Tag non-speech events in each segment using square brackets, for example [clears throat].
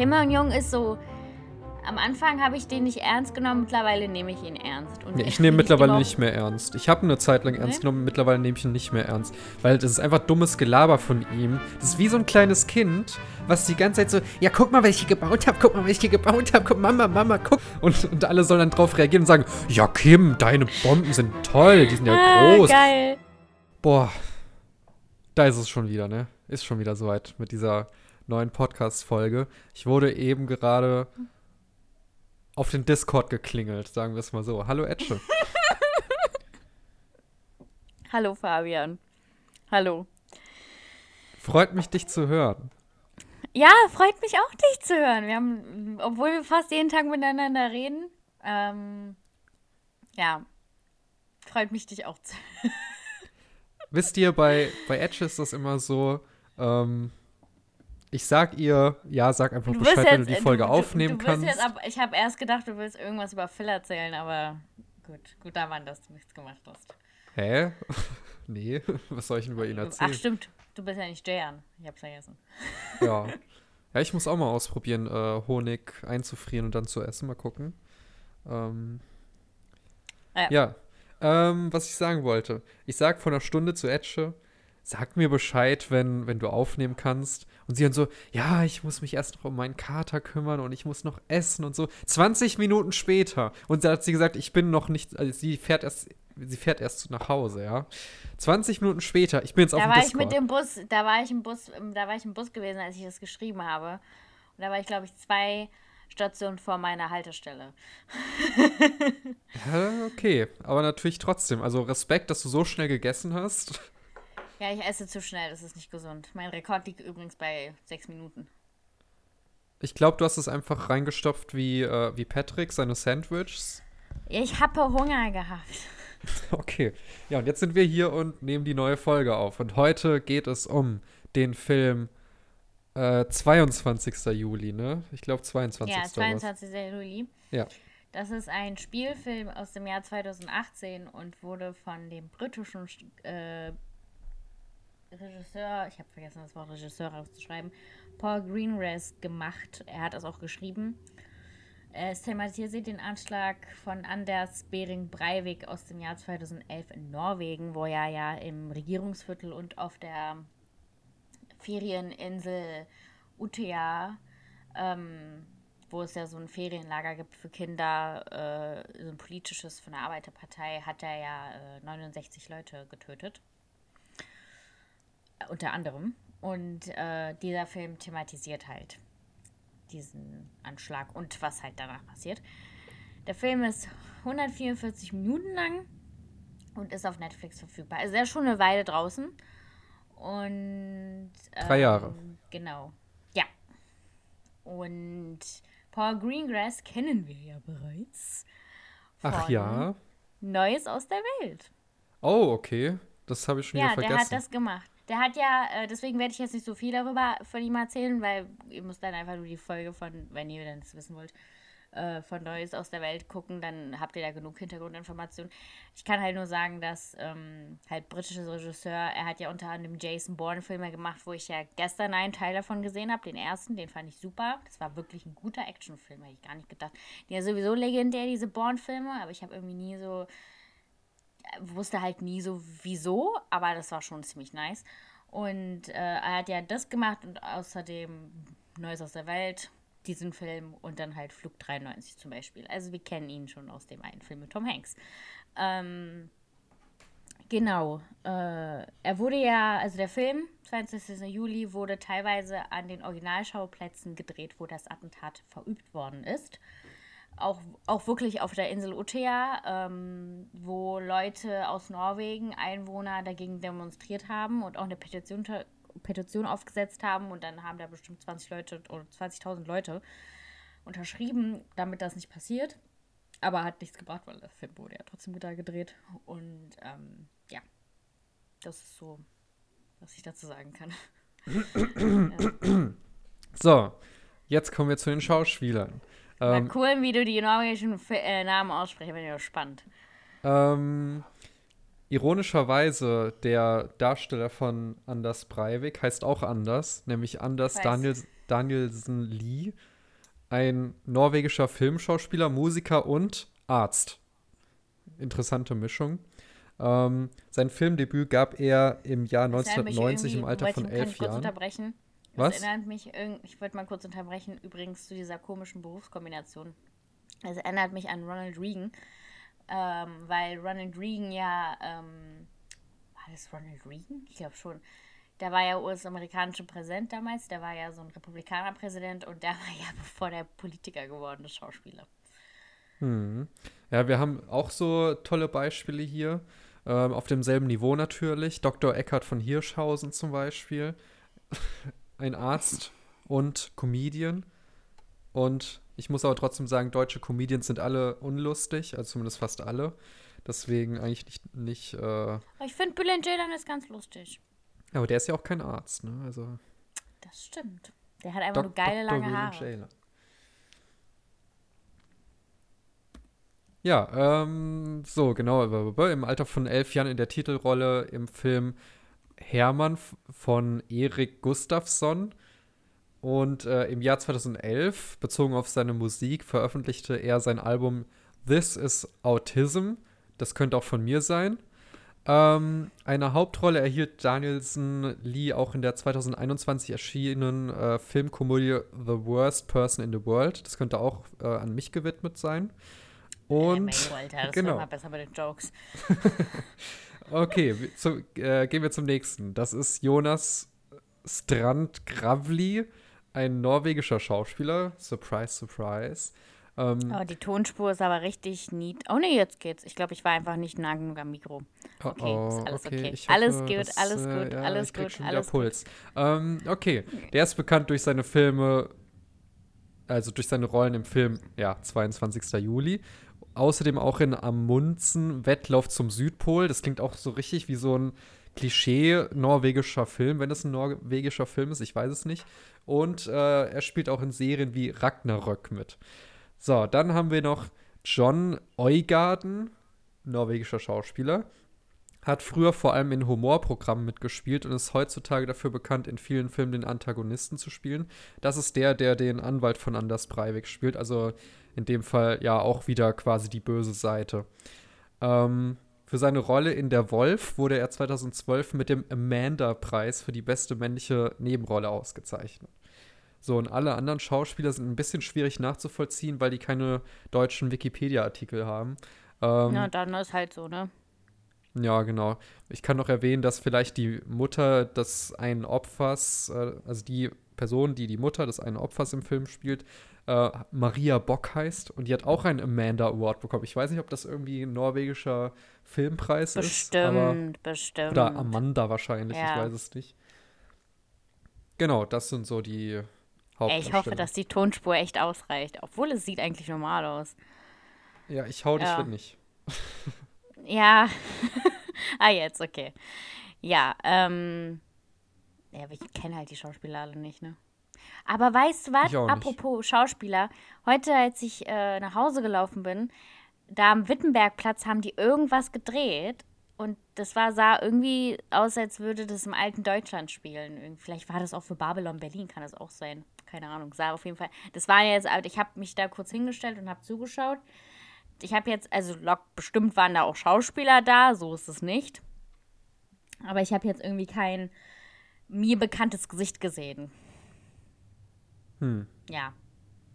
Kim Jong ist so. Am Anfang habe ich den nicht ernst genommen, mittlerweile nehme ich ihn ernst. Und nee, ich nehme mittlerweile nicht mehr ernst. Ich habe eine Zeit lang ernst nee? genommen, mittlerweile nehme ich ihn nicht mehr ernst. Weil das ist einfach dummes Gelaber von ihm. Das ist wie so ein kleines Kind, was die ganze Zeit so, ja, guck mal, was ich hier gebaut habe, guck mal, was ich hier gebaut habe, guck, Mama, Mama, guck. Und, und alle sollen dann drauf reagieren und sagen, ja, Kim, deine Bomben sind toll, die sind ja ah, groß. Geil. Boah, da ist es schon wieder, ne? Ist schon wieder soweit mit dieser neuen Podcast-Folge. Ich wurde eben gerade auf den Discord geklingelt, sagen wir es mal so. Hallo Etche. [laughs] Hallo Fabian. Hallo. Freut mich, dich zu hören. Ja, freut mich auch, dich zu hören. Wir haben, obwohl wir fast jeden Tag miteinander reden, ähm, ja, freut mich, dich auch zu hören. [laughs] Wisst ihr, bei, bei Edge ist das immer so, ähm, ich sag ihr, ja, sag einfach Bescheid, jetzt, wenn du die Folge du, aufnehmen du, du kannst. Jetzt ab, ich habe erst gedacht, du willst irgendwas über Phil erzählen, aber gut, gut daran, dass du nichts gemacht hast. Hä? [laughs] nee, [laughs] was soll ich denn über ihn erzählen? Ach stimmt, du bist ja nicht Jayan, ich hab's vergessen. ja. [laughs] Ja, ich muss auch mal ausprobieren, äh, Honig einzufrieren und dann zu essen, mal gucken. Ähm, ja. ja. Ähm, was ich sagen wollte. Ich sag vor einer Stunde zu Etche, sag mir Bescheid, wenn, wenn du aufnehmen kannst. Und sie dann so, ja, ich muss mich erst noch um meinen Kater kümmern und ich muss noch essen und so. 20 Minuten später. Und da hat sie gesagt, ich bin noch nicht, also sie fährt erst, sie fährt erst nach Hause, ja. 20 Minuten später, ich bin jetzt da auf dem war Discord. Ich mit dem Bus, da war ich im Bus, da war ich im Bus gewesen, als ich das geschrieben habe. Und da war ich, glaube ich, zwei Stationen vor meiner Haltestelle. [laughs] ja, okay. Aber natürlich trotzdem. Also Respekt, dass du so schnell gegessen hast. Ja, ich esse zu schnell, das ist nicht gesund. Mein Rekord liegt übrigens bei sechs Minuten. Ich glaube, du hast es einfach reingestopft wie, äh, wie Patrick, seine Sandwiches. Ich habe Hunger gehabt. [laughs] Okay. Ja, und jetzt sind wir hier und nehmen die neue Folge auf. Und heute geht es um den Film äh, 22. Juli, ne? Ich glaube 22. Ja, 22. Juli. Ja. Das ist ein Spielfilm aus dem Jahr 2018 und wurde von dem britischen äh, Regisseur, ich habe vergessen, das Wort Regisseur rauszuschreiben, Paul Greengrass gemacht. Er hat das auch geschrieben. Es thematisiert den Anschlag von Anders Bering Breivik aus dem Jahr 2011 in Norwegen, wo er ja im Regierungsviertel und auf der Ferieninsel Utøya, ähm, wo es ja so ein Ferienlager gibt für Kinder, äh, so ein politisches von der Arbeiterpartei, hat er ja äh, 69 Leute getötet unter anderem. Und äh, dieser Film thematisiert halt diesen Anschlag und was halt danach passiert. Der Film ist 144 Minuten lang und ist auf Netflix verfügbar. Also er ist schon eine Weile draußen. Und. Ähm, Drei Jahre. Genau. Ja. Und Paul Greengrass kennen wir ja bereits. Ach ja. Neues aus der Welt. Oh, okay. Das habe ich schon ja, wieder vergessen. Ja, der hat das gemacht. Der hat ja, äh, deswegen werde ich jetzt nicht so viel darüber von ihm erzählen, weil ihr müsst dann einfach nur die Folge von, wenn ihr dann das wissen wollt, äh, von Neues aus der Welt gucken, dann habt ihr da genug Hintergrundinformationen. Ich kann halt nur sagen, dass ähm, halt britisches Regisseur, er hat ja unter anderem Jason Bourne-Filme gemacht, wo ich ja gestern einen Teil davon gesehen habe, den ersten, den fand ich super. Das war wirklich ein guter Actionfilm, hätte ich gar nicht gedacht. Die ja sowieso legendär, diese Bourne-Filme, aber ich habe irgendwie nie so wusste halt nie so wieso, aber das war schon ziemlich nice. Und äh, er hat ja das gemacht und außerdem Neues aus der Welt, diesen Film und dann halt Flug 93 zum Beispiel. Also wir kennen ihn schon aus dem einen Film mit Tom Hanks. Ähm, genau. Äh, er wurde ja, also der Film, 20. Juli, wurde teilweise an den Originalschauplätzen gedreht, wo das Attentat verübt worden ist auch, auch wirklich auf der Insel Utøya, ähm, wo Leute aus Norwegen, Einwohner dagegen demonstriert haben und auch eine Petition, Petition aufgesetzt haben und dann haben da bestimmt 20 Leute oder 20.000 Leute unterschrieben, damit das nicht passiert. Aber hat nichts gebracht, weil der Film wurde ja trotzdem wieder gedreht. Und ähm, ja, das ist so, was ich dazu sagen kann. ja. [clears throat] So, jetzt kommen wir zu den Schauspielern. Ähm, Mal cool, wie du die norwegischen F äh, Namen aussprichst, bin ich gespannt. Ähm, ironischerweise, der Darsteller von Anders Breivik heißt auch anders, nämlich Anders Daniel, Danielsen Lee, ein norwegischer Filmschauspieler, Musiker und Arzt. Interessante Mischung. Ähm, sein Filmdebüt gab er im Jahr 1990 im Alter von elf Jahren. Unterbrechen? Was? Das erinnert mich, ich wollte mal kurz unterbrechen, übrigens zu dieser komischen Berufskombination. Es erinnert mich an Ronald Reagan, ähm, weil Ronald Reagan ja, ähm, war das Ronald Reagan? Ich glaube schon. Der war ja US-amerikanischer Präsident damals, der war ja so ein Republikanerpräsident und der [laughs] war ja bevor der Politiker geworden ist, Schauspieler. Hm. Ja, wir haben auch so tolle Beispiele hier. Ähm, auf demselben Niveau natürlich. Dr. Eckhard von Hirschhausen zum Beispiel. [laughs] Ein Arzt und Comedian. Und ich muss aber trotzdem sagen, deutsche Comedians sind alle unlustig, also zumindest fast alle. Deswegen eigentlich nicht. nicht äh ich finde Bülent Ceylan ist ganz lustig. Aber der ist ja auch kein Arzt, ne? Also. Das stimmt. Der hat einfach Dok nur geile Dr. lange Haare. Ceylan. Ja, ähm, so, genau. Im Alter von elf Jahren in der Titelrolle im Film Hermann von Erik Gustafsson. Und äh, im Jahr 2011, bezogen auf seine Musik, veröffentlichte er sein Album This is Autism. Das könnte auch von mir sein. Ähm, eine Hauptrolle erhielt Danielson Lee auch in der 2021 erschienenen äh, Filmkomödie The Worst Person in the World. Das könnte auch äh, an mich gewidmet sein. Und äh, Alter, das [laughs] genau. besser bei den Jokes. [laughs] okay, zu, äh, gehen wir zum nächsten. Das ist Jonas Strand Gravli, ein norwegischer Schauspieler. Surprise, surprise. Ähm, oh, die Tonspur ist aber richtig neat. Oh ne, jetzt geht's. Ich glaube, ich war einfach nicht nah genug am Mikro. Okay, oh, ist alles okay. okay. Hoffe, alles gut, das, alles gut, äh, ja, alles gut, schon alles Puls. Ähm, okay, der ist bekannt durch seine Filme, also durch seine Rollen im Film, ja, 22. Juli außerdem auch in Amundsen Wettlauf zum Südpol. Das klingt auch so richtig wie so ein Klischee norwegischer Film, wenn es ein norwegischer Film ist, ich weiß es nicht. Und äh, er spielt auch in Serien wie Ragnarök mit. So, dann haben wir noch John Eugarden, norwegischer Schauspieler. Hat früher vor allem in Humorprogrammen mitgespielt und ist heutzutage dafür bekannt, in vielen Filmen den Antagonisten zu spielen. Das ist der, der den Anwalt von Anders Breivik spielt. Also in dem Fall ja auch wieder quasi die böse Seite. Ähm, für seine Rolle in Der Wolf wurde er 2012 mit dem Amanda-Preis für die beste männliche Nebenrolle ausgezeichnet. So, und alle anderen Schauspieler sind ein bisschen schwierig nachzuvollziehen, weil die keine deutschen Wikipedia-Artikel haben. Ähm, ja, dann ist halt so, ne? Ja, genau. Ich kann noch erwähnen, dass vielleicht die Mutter des einen Opfers, äh, also die Person, die die Mutter des einen Opfers im Film spielt, äh, Maria Bock heißt und die hat auch einen Amanda Award bekommen. Ich weiß nicht, ob das irgendwie ein norwegischer Filmpreis bestimmt, ist. Bestimmt, bestimmt. Oder Amanda wahrscheinlich, ja. ich weiß es nicht. Genau, das sind so die Hauptdarsteller. Ich hoffe, dass die Tonspur echt ausreicht, obwohl es sieht eigentlich normal aus. Ja, ich hau dich ja. nicht. [laughs] ja. [laughs] ah, jetzt, okay. Ja, ähm. Ja, aber ich kenne halt die Schauspieler alle nicht, ne? Aber weißt du was? Apropos Schauspieler, heute, als ich äh, nach Hause gelaufen bin, da am Wittenbergplatz haben die irgendwas gedreht. Und das war, sah irgendwie aus, als würde das im alten Deutschland spielen. Vielleicht war das auch für Babylon Berlin, kann das auch sein. Keine Ahnung. Sah auf jeden Fall. Das war jetzt, ich habe mich da kurz hingestellt und habe zugeschaut. Ich habe jetzt, also bestimmt waren da auch Schauspieler da, so ist es nicht. Aber ich habe jetzt irgendwie kein mir bekanntes Gesicht gesehen. Hm. Ja,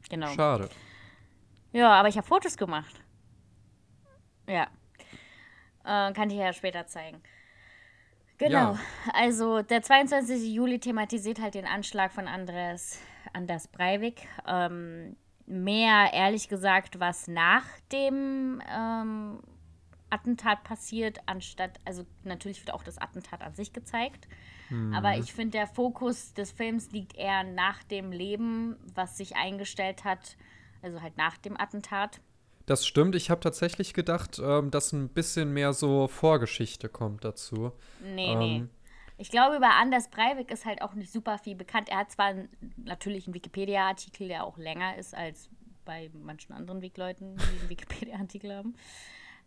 genau. Schade. Ja, aber ich habe Fotos gemacht. Ja. Äh, kann ich ja später zeigen. Genau. Ja. Also der 22. Juli thematisiert halt den Anschlag von Andres, Anders Breivik. Ähm, mehr, ehrlich gesagt, was nach dem ähm, Attentat passiert, anstatt, also natürlich wird auch das Attentat an sich gezeigt. Mhm. Aber ich finde, der Fokus des Films liegt eher nach dem Leben, was sich eingestellt hat, also halt nach dem Attentat. Das stimmt. Ich habe tatsächlich gedacht, ähm, dass ein bisschen mehr so Vorgeschichte kommt dazu. Nee, ähm, nee. Ich glaube, über Anders Breivik ist halt auch nicht super viel bekannt. Er hat zwar natürlich einen Wikipedia-Artikel, der auch länger ist als bei manchen anderen Wegleuten, die einen [laughs] Wikipedia-Artikel haben.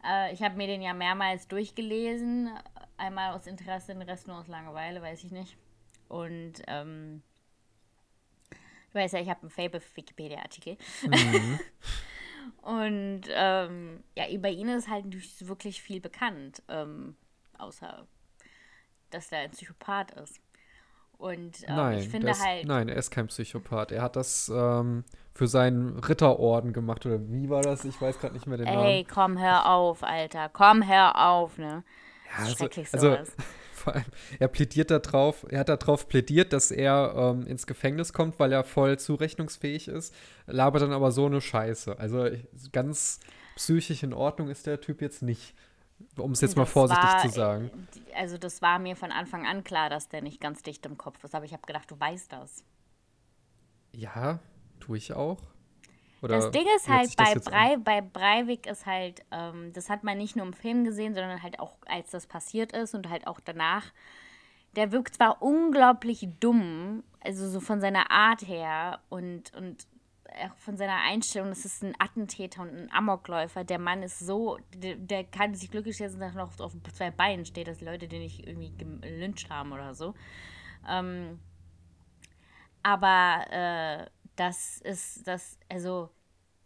Äh, ich habe mir den ja mehrmals durchgelesen. Einmal aus Interesse, den Rest nur aus Langeweile, weiß ich nicht. Und ähm, weiß ja, ich habe einen Fable Wikipedia-Artikel. Mhm. [laughs] Und ähm, ja, über ihn ist halt nicht wirklich viel bekannt, ähm, außer dass er ein Psychopath ist. Und ähm, nein, ich finde ist, halt. Nein, er ist kein Psychopath. Er hat das ähm, für seinen Ritterorden gemacht. Oder wie war das? Ich weiß gerade nicht mehr den Ey, Namen. Ey, komm, hör auf, Alter. Komm, hör auf, ne? Ja, also, Schrecklich also, sowas. Also, [laughs] vor allem, er plädiert darauf, er hat darauf plädiert, dass er ähm, ins Gefängnis kommt, weil er voll zurechnungsfähig ist, labert dann aber so eine Scheiße. Also ganz psychisch in Ordnung ist der Typ jetzt nicht um es jetzt mal vorsichtig war, zu sagen. Also das war mir von Anfang an klar, dass der nicht ganz dicht im Kopf ist, aber ich habe gedacht, du weißt das. Ja, tue ich auch. Oder das Ding ist halt, bei, Brei, bei Breivik ist halt, ähm, das hat man nicht nur im Film gesehen, sondern halt auch, als das passiert ist und halt auch danach. Der wirkt zwar unglaublich dumm, also so von seiner Art her und, und auch von seiner Einstellung, das ist ein Attentäter und ein Amokläufer. Der Mann ist so, der, der kann sich glücklich schätzen, dass er noch auf zwei Beinen steht, dass Leute den nicht irgendwie gelyncht haben oder so. Ähm, aber äh, das ist das, also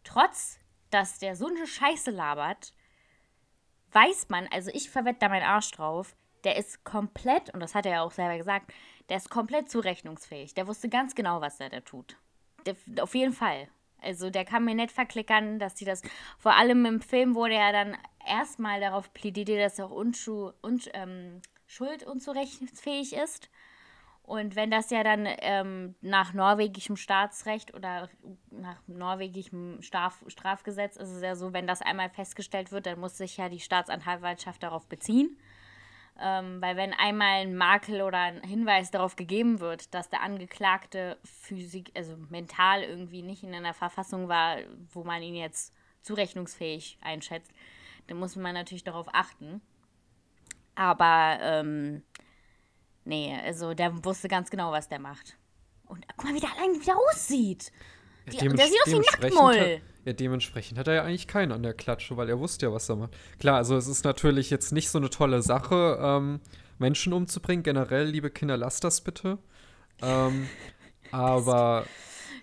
trotz, dass der so eine Scheiße labert, weiß man, also ich verwette da meinen Arsch drauf, der ist komplett, und das hat er ja auch selber gesagt, der ist komplett zurechnungsfähig. Der wusste ganz genau, was er da tut. Der, auf jeden Fall. Also der kann mir nicht verklickern, dass die das, vor allem im Film wurde er dann erstmal darauf plädiert, dass er auch unschu, un, ähm, schuld unzurechnungsfähig ist. Und wenn das ja dann ähm, nach norwegischem Staatsrecht oder nach norwegischem Straf Strafgesetz ist es ja so, wenn das einmal festgestellt wird, dann muss sich ja die Staatsanwaltschaft darauf beziehen. Ähm, weil wenn einmal ein Makel oder ein Hinweis darauf gegeben wird, dass der Angeklagte physik, also mental irgendwie nicht in einer Verfassung war, wo man ihn jetzt zurechnungsfähig einschätzt, dann muss man natürlich darauf achten. Aber ähm, nee, also der wusste ganz genau, was der macht. Und guck mal, wie der allein wieder aussieht. Die, ja, der sieht aus wie ein Nacktmull. Ja, dementsprechend hat er ja eigentlich keinen an der Klatsche, weil er wusste ja, was er macht. Klar, also es ist natürlich jetzt nicht so eine tolle Sache, ähm, Menschen umzubringen. Generell, liebe Kinder, lasst das bitte. Ähm, [laughs] aber.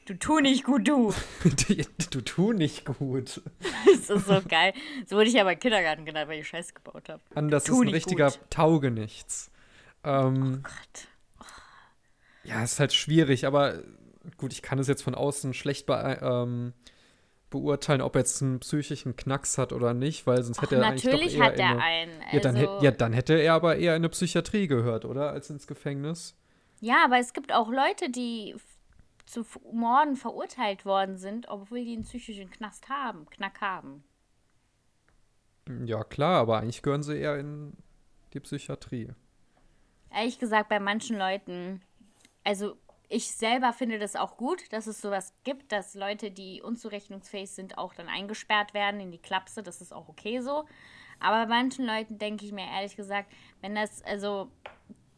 Du tu nicht gut, du. [laughs] du tu nicht gut. das ist so geil. So wurde ich aber im Kindergarten genannt, weil ich Scheiße gebaut habe. Anders ist ein richtiger gut. Taugenichts. Ähm, oh Gott. Oh. Ja, ist halt schwierig, aber gut, ich kann es jetzt von außen schlecht be ähm, beurteilen, ob er jetzt einen psychischen Knacks hat oder nicht, weil sonst hätte Och, er eigentlich doch eher hat er einen. Also ja, dann hätte, ja, dann hätte er aber eher in eine Psychiatrie gehört, oder? Als ins Gefängnis. Ja, aber es gibt auch Leute, die zu Morden verurteilt worden sind, obwohl die einen psychischen Knast haben, Knack haben. Ja, klar, aber eigentlich gehören sie eher in die Psychiatrie. Ehrlich gesagt, bei manchen Leuten, also ich selber finde das auch gut, dass es sowas gibt, dass Leute, die unzurechnungsfähig sind, auch dann eingesperrt werden in die Klapse. Das ist auch okay so. Aber bei manchen Leuten denke ich mir ehrlich gesagt, wenn das, also,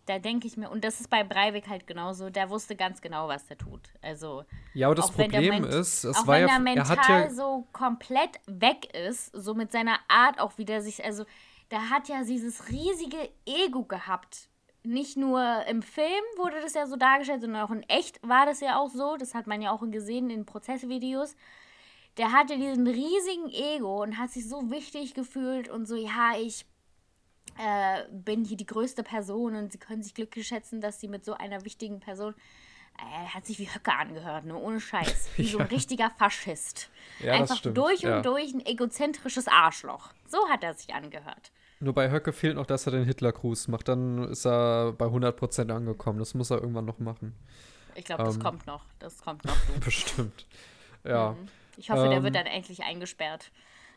da denke ich mir, und das ist bei Breivik halt genauso, der wusste ganz genau, was er tut. Also. Ja, aber das Problem ist, es auch war wenn ja. er mental er ja, so komplett weg ist, so mit seiner Art auch wieder sich, also, der hat ja dieses riesige Ego gehabt nicht nur im Film wurde das ja so dargestellt, sondern auch in echt war das ja auch so. Das hat man ja auch gesehen in Prozessvideos. Der hatte diesen riesigen Ego und hat sich so wichtig gefühlt und so, ja, ich äh, bin hier die größte Person und sie können sich glücklich schätzen, dass sie mit so einer wichtigen Person. Er äh, hat sich wie Höcke angehört, ne? Ohne Scheiß. Wie ja. so ein [laughs] richtiger Faschist. Ja, Einfach durch und ja. durch ein egozentrisches Arschloch. So hat er sich angehört. Nur bei Höcke fehlt noch, dass er den Hitler-Gruß macht. Dann ist er bei 100% angekommen. Das muss er irgendwann noch machen. Ich glaube, das ähm, kommt noch. Das kommt noch. [laughs] Bestimmt. Ja. Mhm. Ich hoffe, ähm, der wird dann endlich eingesperrt.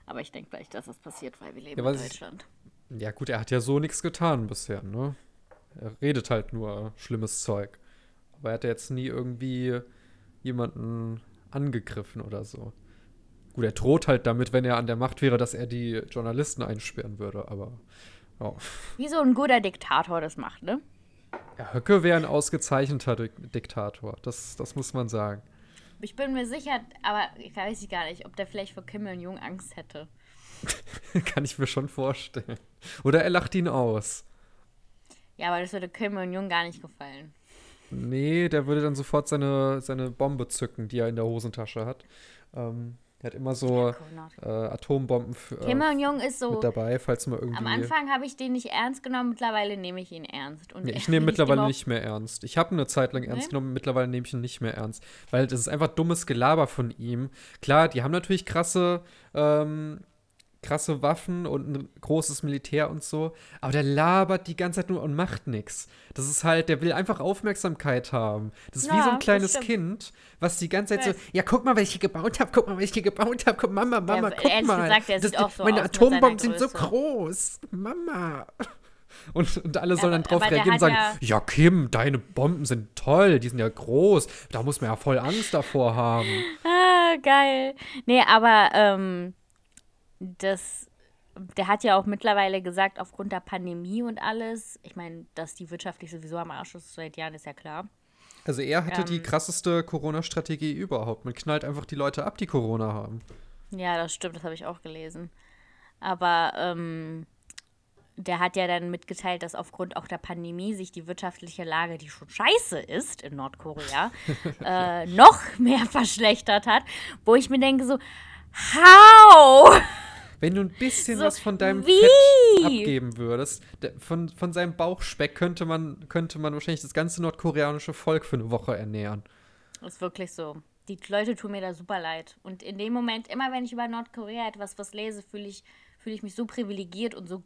Aber ich denke gleich, dass das passiert, weil wir leben ja, in Deutschland. Ich, ja, gut, er hat ja so nichts getan bisher, ne? Er redet halt nur schlimmes Zeug. Aber er hat ja jetzt nie irgendwie jemanden angegriffen oder so. Gut, er droht halt damit, wenn er an der Macht wäre, dass er die Journalisten einsperren würde, aber. Oh. Wie so ein guter Diktator das macht, ne? Ja, Höcke wäre ein ausgezeichneter Diktator, das, das muss man sagen. Ich bin mir sicher, aber ich weiß gar nicht, ob der vielleicht vor Kim Jong Angst hätte. [laughs] Kann ich mir schon vorstellen. Oder er lacht ihn aus. Ja, aber das würde Kim Jong gar nicht gefallen. Nee, der würde dann sofort seine, seine Bombe zücken, die er in der Hosentasche hat. Ähm, er hat immer so äh, Atombomben für, Kim Jong ist so mit dabei, falls man irgendwie. Am Anfang habe ich den nicht ernst genommen, mittlerweile nehme ich ihn ernst. Und nee, ich nehme [laughs] mittlerweile nicht mehr ernst. Ich habe eine Zeit lang ernst nee? genommen, mittlerweile nehme ich ihn nicht mehr ernst. Weil das ist einfach dummes Gelaber von ihm. Klar, die haben natürlich krasse ähm, krasse Waffen und ein großes Militär und so. Aber der labert die ganze Zeit nur und macht nichts. Das ist halt, der will einfach Aufmerksamkeit haben. Das ist ja, wie so ein kleines Kind, was die ganze Zeit so, ja, guck mal, was ich hier gebaut habe, guck mal, was ich hier gebaut habe, guck, Mama, Mama, ja, guck mal. Gesagt, das, auch so meine Atombomben sind so groß. Mama. [laughs] Und, und alle sollen dann drauf reagieren und sagen, ja, ja, Kim, deine Bomben sind toll, die sind ja groß. Da muss man ja voll Angst davor haben. Ah, geil. Nee, aber ähm, das, der hat ja auch mittlerweile gesagt, aufgrund der Pandemie und alles, ich meine, dass die wirtschaftlich sowieso am Arsch ist seit Jahren, ist ja klar. Also er hatte ähm, die krasseste Corona-Strategie überhaupt. Man knallt einfach die Leute ab, die Corona haben. Ja, das stimmt, das habe ich auch gelesen. Aber ähm, der hat ja dann mitgeteilt, dass aufgrund auch der Pandemie sich die wirtschaftliche Lage, die schon scheiße ist in Nordkorea, [laughs] äh, noch mehr verschlechtert hat. Wo ich mir denke so, how? Wenn du ein bisschen so, was von deinem wie? Fett abgeben würdest, von, von seinem Bauchspeck könnte man, könnte man wahrscheinlich das ganze nordkoreanische Volk für eine Woche ernähren. Das ist wirklich so. Die Leute tun mir da super leid. Und in dem Moment, immer wenn ich über Nordkorea etwas was lese, fühle ich, fühl ich mich so privilegiert und so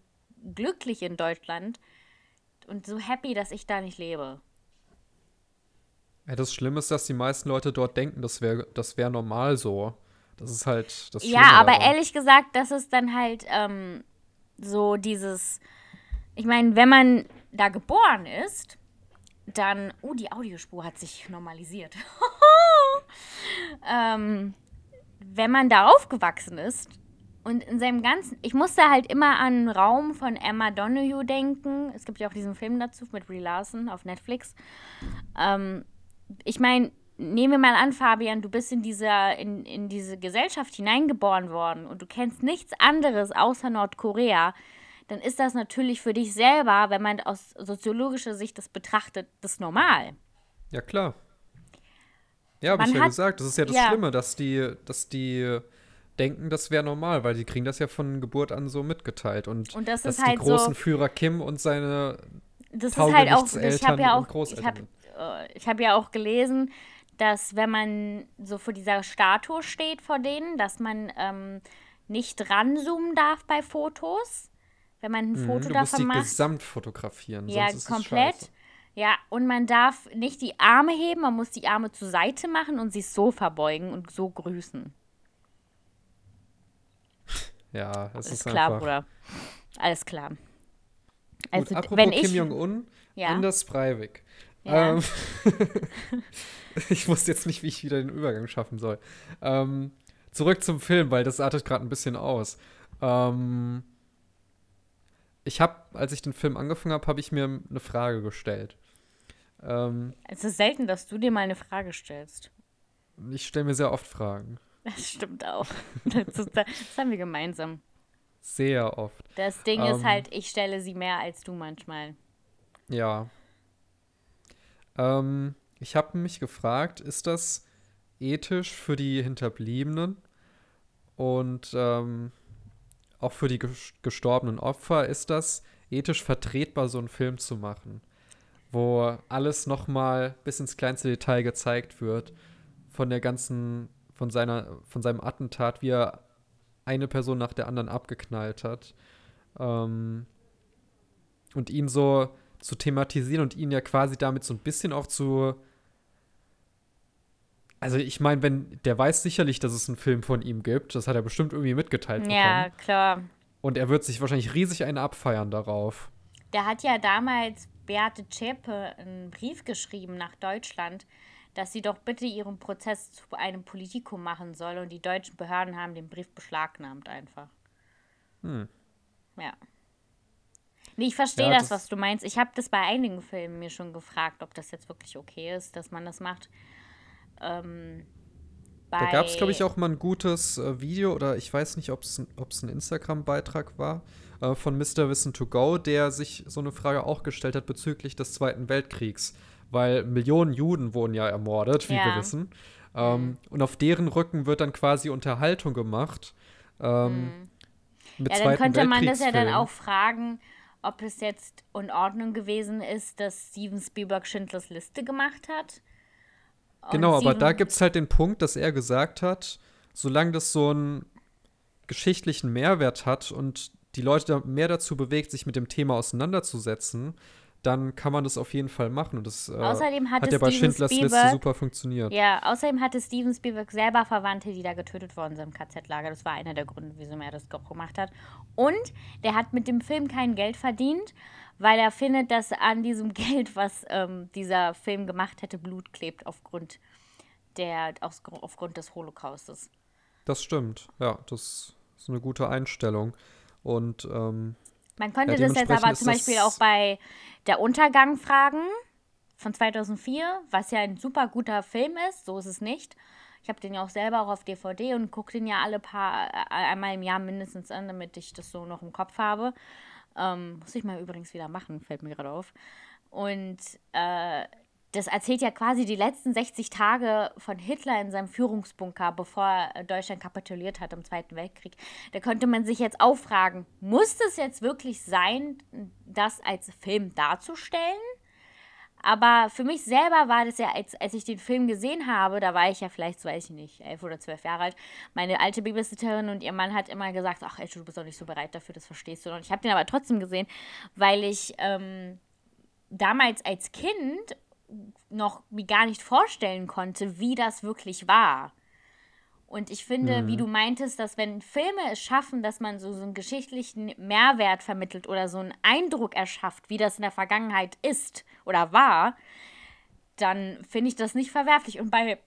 glücklich in Deutschland und so happy, dass ich da nicht lebe. Ja, das Schlimme ist, dass die meisten Leute dort denken, das wäre das wär normal so. Das ist halt das Ja, aber daran. ehrlich gesagt, das ist dann halt ähm, so dieses. Ich meine, wenn man da geboren ist, dann. Oh, die Audiospur hat sich normalisiert. [laughs] ähm, wenn man da aufgewachsen ist und in seinem ganzen. Ich musste halt immer an Raum von Emma Donoghue denken. Es gibt ja auch diesen Film dazu mit Brie Larson auf Netflix. Ähm, ich meine, nehmen wir mal an, Fabian, du bist in, dieser, in, in diese Gesellschaft hineingeboren worden und du kennst nichts anderes außer Nordkorea, dann ist das natürlich für dich selber, wenn man aus soziologischer Sicht das betrachtet, das normal. Ja, klar. Ja, habe ich ja hat, gesagt. Das ist ja das ja. Schlimme, dass die, dass die denken, das wäre normal, weil die kriegen das ja von Geburt an so mitgeteilt. Und, und das dass ist halt die großen so, Führer Kim und seine das ist halt auch, ich habe ja auch, ich habe äh, hab ja auch gelesen, dass wenn man so vor dieser Statue steht vor denen, dass man ähm, nicht ranzoomen darf bei Fotos. Wenn man ein mhm, Foto du davon musst die gesamt fotografieren. Ja, komplett. Ja, und man darf nicht die Arme heben, man muss die Arme zur Seite machen und sich so verbeugen und so grüßen. [laughs] Ja, das ist, klar, einfach. Bruder. Alles klar. Also, Gut, apropos wenn Kim Jong-un, ja. Anders Breivik. Ja. Ähm, [laughs] [laughs] [laughs] ich wusste jetzt nicht, wie ich wieder den Übergang schaffen soll. Ähm, zurück zum Film, weil das artet gerade ein bisschen aus. Ähm, ich habe, als ich den Film angefangen habe, habe ich mir eine Frage gestellt. Ähm, es ist selten, dass du dir mal eine Frage stellst. Ich stelle mir sehr oft Fragen. Das stimmt auch. [laughs] Das, das haben wir gemeinsam. Sehr oft. Das Ding ist ähm, halt, ich stelle sie mehr als du manchmal. Ja. Ähm, ich habe mich gefragt, ist das ethisch für die Hinterbliebenen und ähm, auch für die gestorbenen Opfer, ist das ethisch vertretbar, so einen Film zu machen, wo alles noch mal bis ins kleinste Detail gezeigt wird von der ganzen, von seiner, von seinem Attentat, wie er eine Person nach der anderen abgeknallt hat ähm, und ihn so zu thematisieren und ihn ja quasi damit so ein bisschen auch zu. Also ich meine, wenn der weiß sicherlich, dass es einen Film von ihm gibt, das hat er bestimmt irgendwie mitgeteilt bekommen. Ja, klar. Und er wird sich wahrscheinlich riesig einen abfeiern darauf. Der hat ja damals Beate Zschäpe einen Brief geschrieben nach Deutschland, dass sie doch bitte ihren Prozess zu einem Politikum machen soll und die deutschen Behörden haben den Brief beschlagnahmt einfach. Hm. Ja. Nee, ich verstehe ja, das, das, was du meinst. Ich habe das bei einigen Filmen mir schon gefragt, ob das jetzt wirklich okay ist, dass man das macht. Ähm, da gab es, glaube ich, auch mal ein gutes äh, Video oder ich weiß nicht, ob es ein Instagram-Beitrag war äh, von Mr. Wissen to Go, der sich so eine Frage auch gestellt hat bezüglich des Zweiten Weltkriegs. weil Millionen Juden wurden ja ermordet, wie Ja. wir wissen. Ähm, Und auf deren Rücken wird dann quasi Unterhaltung gemacht. Ähm, mit Mhm. Ja, dann könnte man das ja dann auch fragen, ob es jetzt in Ordnung gewesen ist, dass Steven Spielberg Schindlers Liste gemacht hat. Genau, aber da gibt es halt den Punkt, dass er gesagt hat, solange das so einen geschichtlichen Mehrwert hat und die Leute mehr dazu bewegt, sich mit dem Thema auseinanderzusetzen, dann kann man das auf jeden Fall machen. Und das äh, Außerdem hatte hat ja bei Schindlers Liste super funktioniert. Ja, außerdem hatte Steven Spielberg selber Verwandte, die da getötet worden sind im KZ-Lager. Das war einer der Gründe, wieso er das gemacht hat. Und der hat mit dem Film kein Geld verdient, weil er findet, dass an diesem [laughs] Geld, was ähm, dieser Film gemacht hätte, Blut klebt aufgrund der aus, aufgrund des Holocaustes. Das stimmt. Ja, das ist eine gute Einstellung. Und ähm, Man könnte Ja, das jetzt aber zum Beispiel auch bei Der Untergang fragen von 2004, was ja ein super guter Film ist, so ist es nicht. Ich habe den ja auch selber auch auf DVD und gucke den ja alle paar, äh, einmal im Jahr mindestens an, damit ich das so noch im Kopf habe. Ähm, muss ich mal übrigens wieder machen, fällt mir gerade auf. Und äh, das erzählt ja quasi die letzten 60 Tage von Hitler in seinem Führungsbunker, bevor Deutschland kapituliert hat im Zweiten Weltkrieg. Da könnte man sich jetzt auch fragen, muss es jetzt wirklich sein, das als Film darzustellen? Aber für mich selber war das ja, als, als ich den Film gesehen habe, da war ich ja vielleicht, weiß ich nicht, elf oder zwölf Jahre alt. Meine alte Babysitterin und ihr Mann hat immer gesagt, ach, ey, du bist doch nicht so bereit dafür, das verstehst du. Und ich habe den aber trotzdem gesehen, weil ich ähm, damals als Kind noch mir gar nicht vorstellen konnte, wie das wirklich war. Und ich finde, wie du meintest, dass wenn Filme es schaffen, dass man so, so einen geschichtlichen Mehrwert vermittelt oder so einen Eindruck erschafft, wie das in der Vergangenheit ist oder war, dann finde ich das nicht verwerflich. Und bei,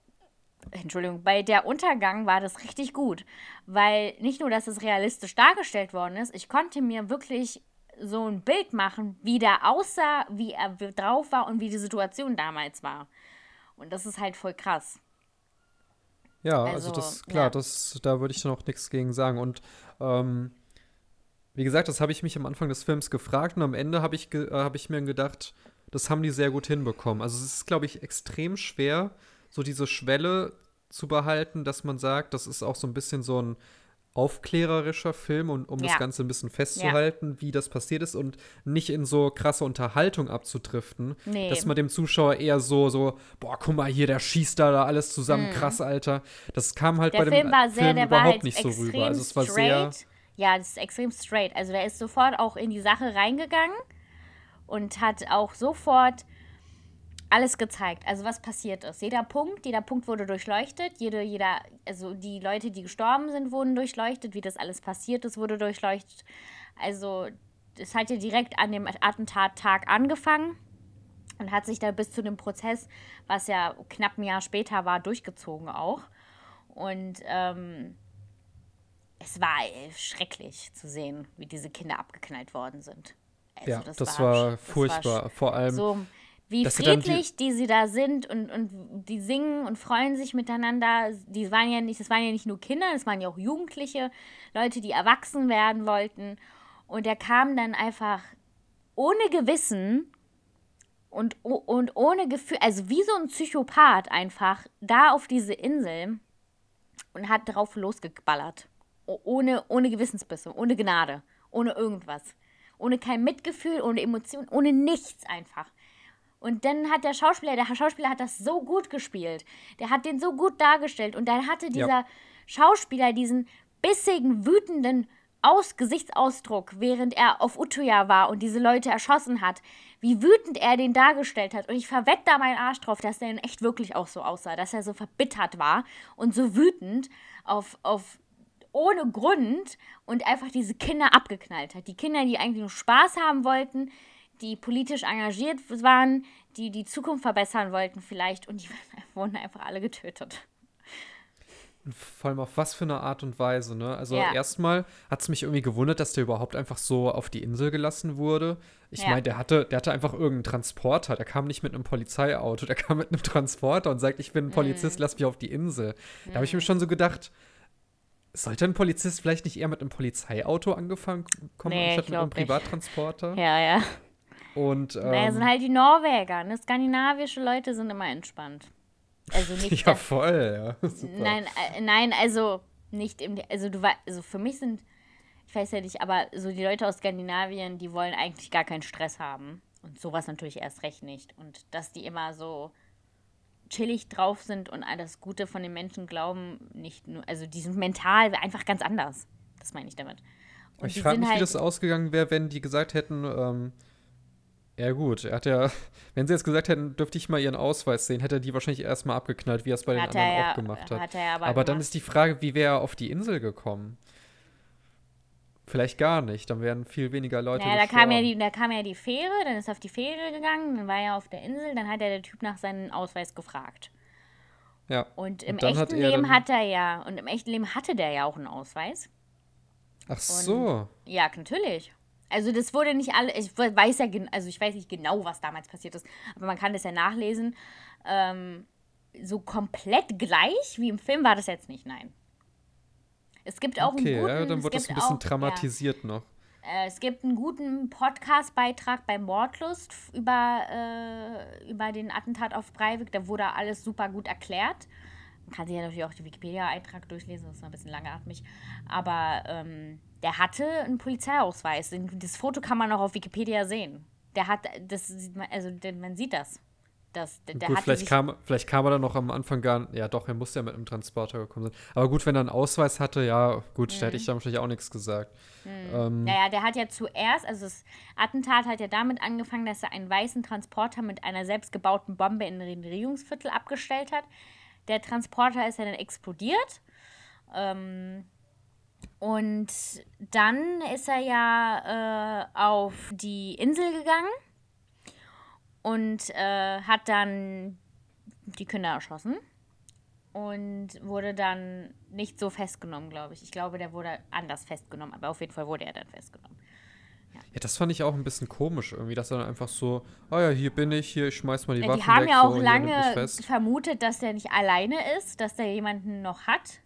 Entschuldigung, bei der Untergang war das richtig gut, weil nicht nur, dass es realistisch dargestellt worden ist, ich konnte mir wirklich so ein Bild machen, wie der aussah, wie er drauf war und wie die Situation damals war. Und das ist halt voll krass. Ja, Also, also, das klar, ja. das, da würde ich noch nichts gegen sagen. Und ähm, wie gesagt, das habe ich mich am Anfang des Films gefragt und am Ende habe ich, ge- äh, hab ich mir gedacht, das haben die sehr gut hinbekommen. Also es ist, glaube ich, extrem schwer, so diese Schwelle zu behalten, dass man sagt, das ist auch so ein bisschen so ein aufklärerischer Film, und, um Ja. das Ganze ein bisschen festzuhalten, wie das passiert ist und nicht in so krasse Unterhaltung abzudriften, Nee. dass man dem Zuschauer eher so, so, boah, guck mal hier, der schießt da, da alles zusammen, krass, Alter. Das kam halt Mhm. Der bei dem Film war sehr, Film der war überhaupt halt nicht so rüber. Also es war straight. sehr, ja, das ist extrem straight. Also der ist sofort auch in die Sache reingegangen und hat auch sofort alles gezeigt. Also was passiert ist. Jeder Punkt, jeder Punkt wurde durchleuchtet. Jede, jeder, also die Leute, die gestorben sind, wurden durchleuchtet. Wie das alles passiert ist, wurde durchleuchtet. Also es hat ja direkt an dem Attentattag angefangen und hat sich da bis zu dem Prozess, was ja knapp ein Jahr später war, durchgezogen auch. Und ähm, es war schrecklich zu sehen, wie diese Kinder abgeknallt worden sind. Also, ja, das, war, furchtbar. Vor allem, so wie dass dann die- friedlich die, sie da sind und, und die singen und freuen sich miteinander. Die waren ja nicht, das waren ja nicht nur Kinder, das waren ja auch Jugendliche, Leute, die erwachsen werden wollten. Und er kam dann einfach ohne Gewissen und, und ohne Gefühl, also wie so ein Psychopath einfach, da auf diese Insel und hat drauf losgeballert. Ohne, ohne Gewissensbisse, ohne Gnade, ohne irgendwas. Ohne kein Mitgefühl, ohne Emotion, ohne nichts einfach. Und dann hat der Schauspieler, der Schauspieler hat das so gut gespielt. Der hat den so gut dargestellt. Und dann hatte dieser Schauspieler diesen bissigen, wütenden Aus Gesichtsausdruck, während er auf Utuya war und diese Leute erschossen hat. Wie wütend er den dargestellt hat. Und ich verwette da meinen Arsch drauf, dass der in echt wirklich auch so aussah. Dass er so verbittert war und so wütend auf, auf ohne Grund und einfach diese Kinder abgeknallt hat. Die Kinder, die eigentlich nur Spaß haben wollten, die politisch engagiert waren, die die Zukunft verbessern wollten vielleicht und die [laughs] wurden einfach alle getötet. vor allem auf was für eine Art und Weise, ne? Also Ja. erstmal hat es mich irgendwie gewundert, dass der überhaupt einfach so auf die Insel gelassen wurde. Ich Ja. meine, der hatte, der hatte einfach irgendeinen Transporter. Der kam nicht mit einem Polizeiauto, der [laughs] kam mit einem Transporter und sagt, ich bin ein Polizist, Mhm. lass mich auf die Insel. Da habe ich mir schon so gedacht, sollte ein Polizist vielleicht nicht eher mit einem Polizeiauto angefangen kommen, Nee, anstatt mit einem glaub nicht. Privattransporter? Ja, ja. Und, ähm, naja, sind halt die Norweger. Ne? Skandinavische Leute sind immer entspannt. Also [laughs] nicht. ja, voll, ja. [laughs] Super. Nein, äh, nein, also nicht im. Also du also für mich sind, ich weiß ja nicht, aber so die Leute aus Skandinavien, die wollen eigentlich gar keinen Stress haben. Und sowas natürlich erst recht nicht. Und dass die immer so chillig drauf sind und all das Gute von den Menschen glauben, nicht nur, also die sind mental einfach ganz anders. Das meine ich damit. Und ich frage mich, halt wie das ausgegangen wäre, wenn die gesagt hätten, ähm, ja gut, er hat ja, [laughs] wenn sie jetzt gesagt hätten, dürfte ich mal ihren Ausweis sehen, hätte er die wahrscheinlich erstmal abgeknallt, wie er es bei den hat anderen ja, auch gemacht hat. hat aber, aber dann ist die Frage, wie wäre er auf die Insel gekommen? Vielleicht gar nicht, dann wären viel weniger Leute naja, da kam, ja die, da kam ja die Fähre, dann ist er auf die Fähre gegangen, dann war er auf der Insel, dann hat er der Typ nach seinem Ausweis gefragt. Ja. Und im und echten hat Leben hat er ja, und im echten Leben hatte der ja auch einen Ausweis. Ach so. Und, ja, natürlich. Also das wurde nicht alle, ich weiß ja, also ich weiß nicht genau, was damals passiert ist, aber man kann das ja nachlesen. Ähm, so komplett gleich wie im Film war das jetzt nicht, nein. Es gibt auch okay, einen guten, ja, dann wird das ein bisschen auch, dramatisiert ja. noch. Äh, es gibt einen guten Podcast-Beitrag bei Mordlust über, äh, über den Attentat auf Breivik. Da wurde alles super gut erklärt. Man kann sich ja natürlich auch den Wikipedia-Eintrag durchlesen, das ist ein bisschen langatmig. Aber ähm, der hatte einen Polizeiausweis. Das Foto kann man auch auf Wikipedia sehen. Der hat, das also man sieht das. Das, der gut, vielleicht kam, vielleicht kam er dann noch am Anfang gar nicht. Ja, doch, er musste ja mit einem Transporter gekommen sein. Aber gut, wenn er einen Ausweis hatte, ja, gut, mhm. da hätte ich mhm. da wahrscheinlich auch nichts gesagt. Mhm. Ähm, naja, der hat ja zuerst, also das Attentat hat ja damit angefangen, dass er einen weißen Transporter mit einer selbstgebauten Bombe in den Regierungsviertel abgestellt hat. Der Transporter ist ja dann explodiert. Ähm, und dann ist er ja äh, auf die Insel gegangen und äh, hat dann die Kinder erschossen und wurde dann nicht so festgenommen, glaube ich. Ich glaube, der wurde anders festgenommen, aber auf jeden Fall wurde er dann festgenommen. Ja. ja, das fand ich auch ein bisschen komisch irgendwie, dass er dann einfach so, oh ja, hier bin ich, hier, ich schmeiß mal die ja, Waffen Die haben weg, ja auch so, lange vermutet, dass der nicht alleine ist, dass der jemanden noch hat.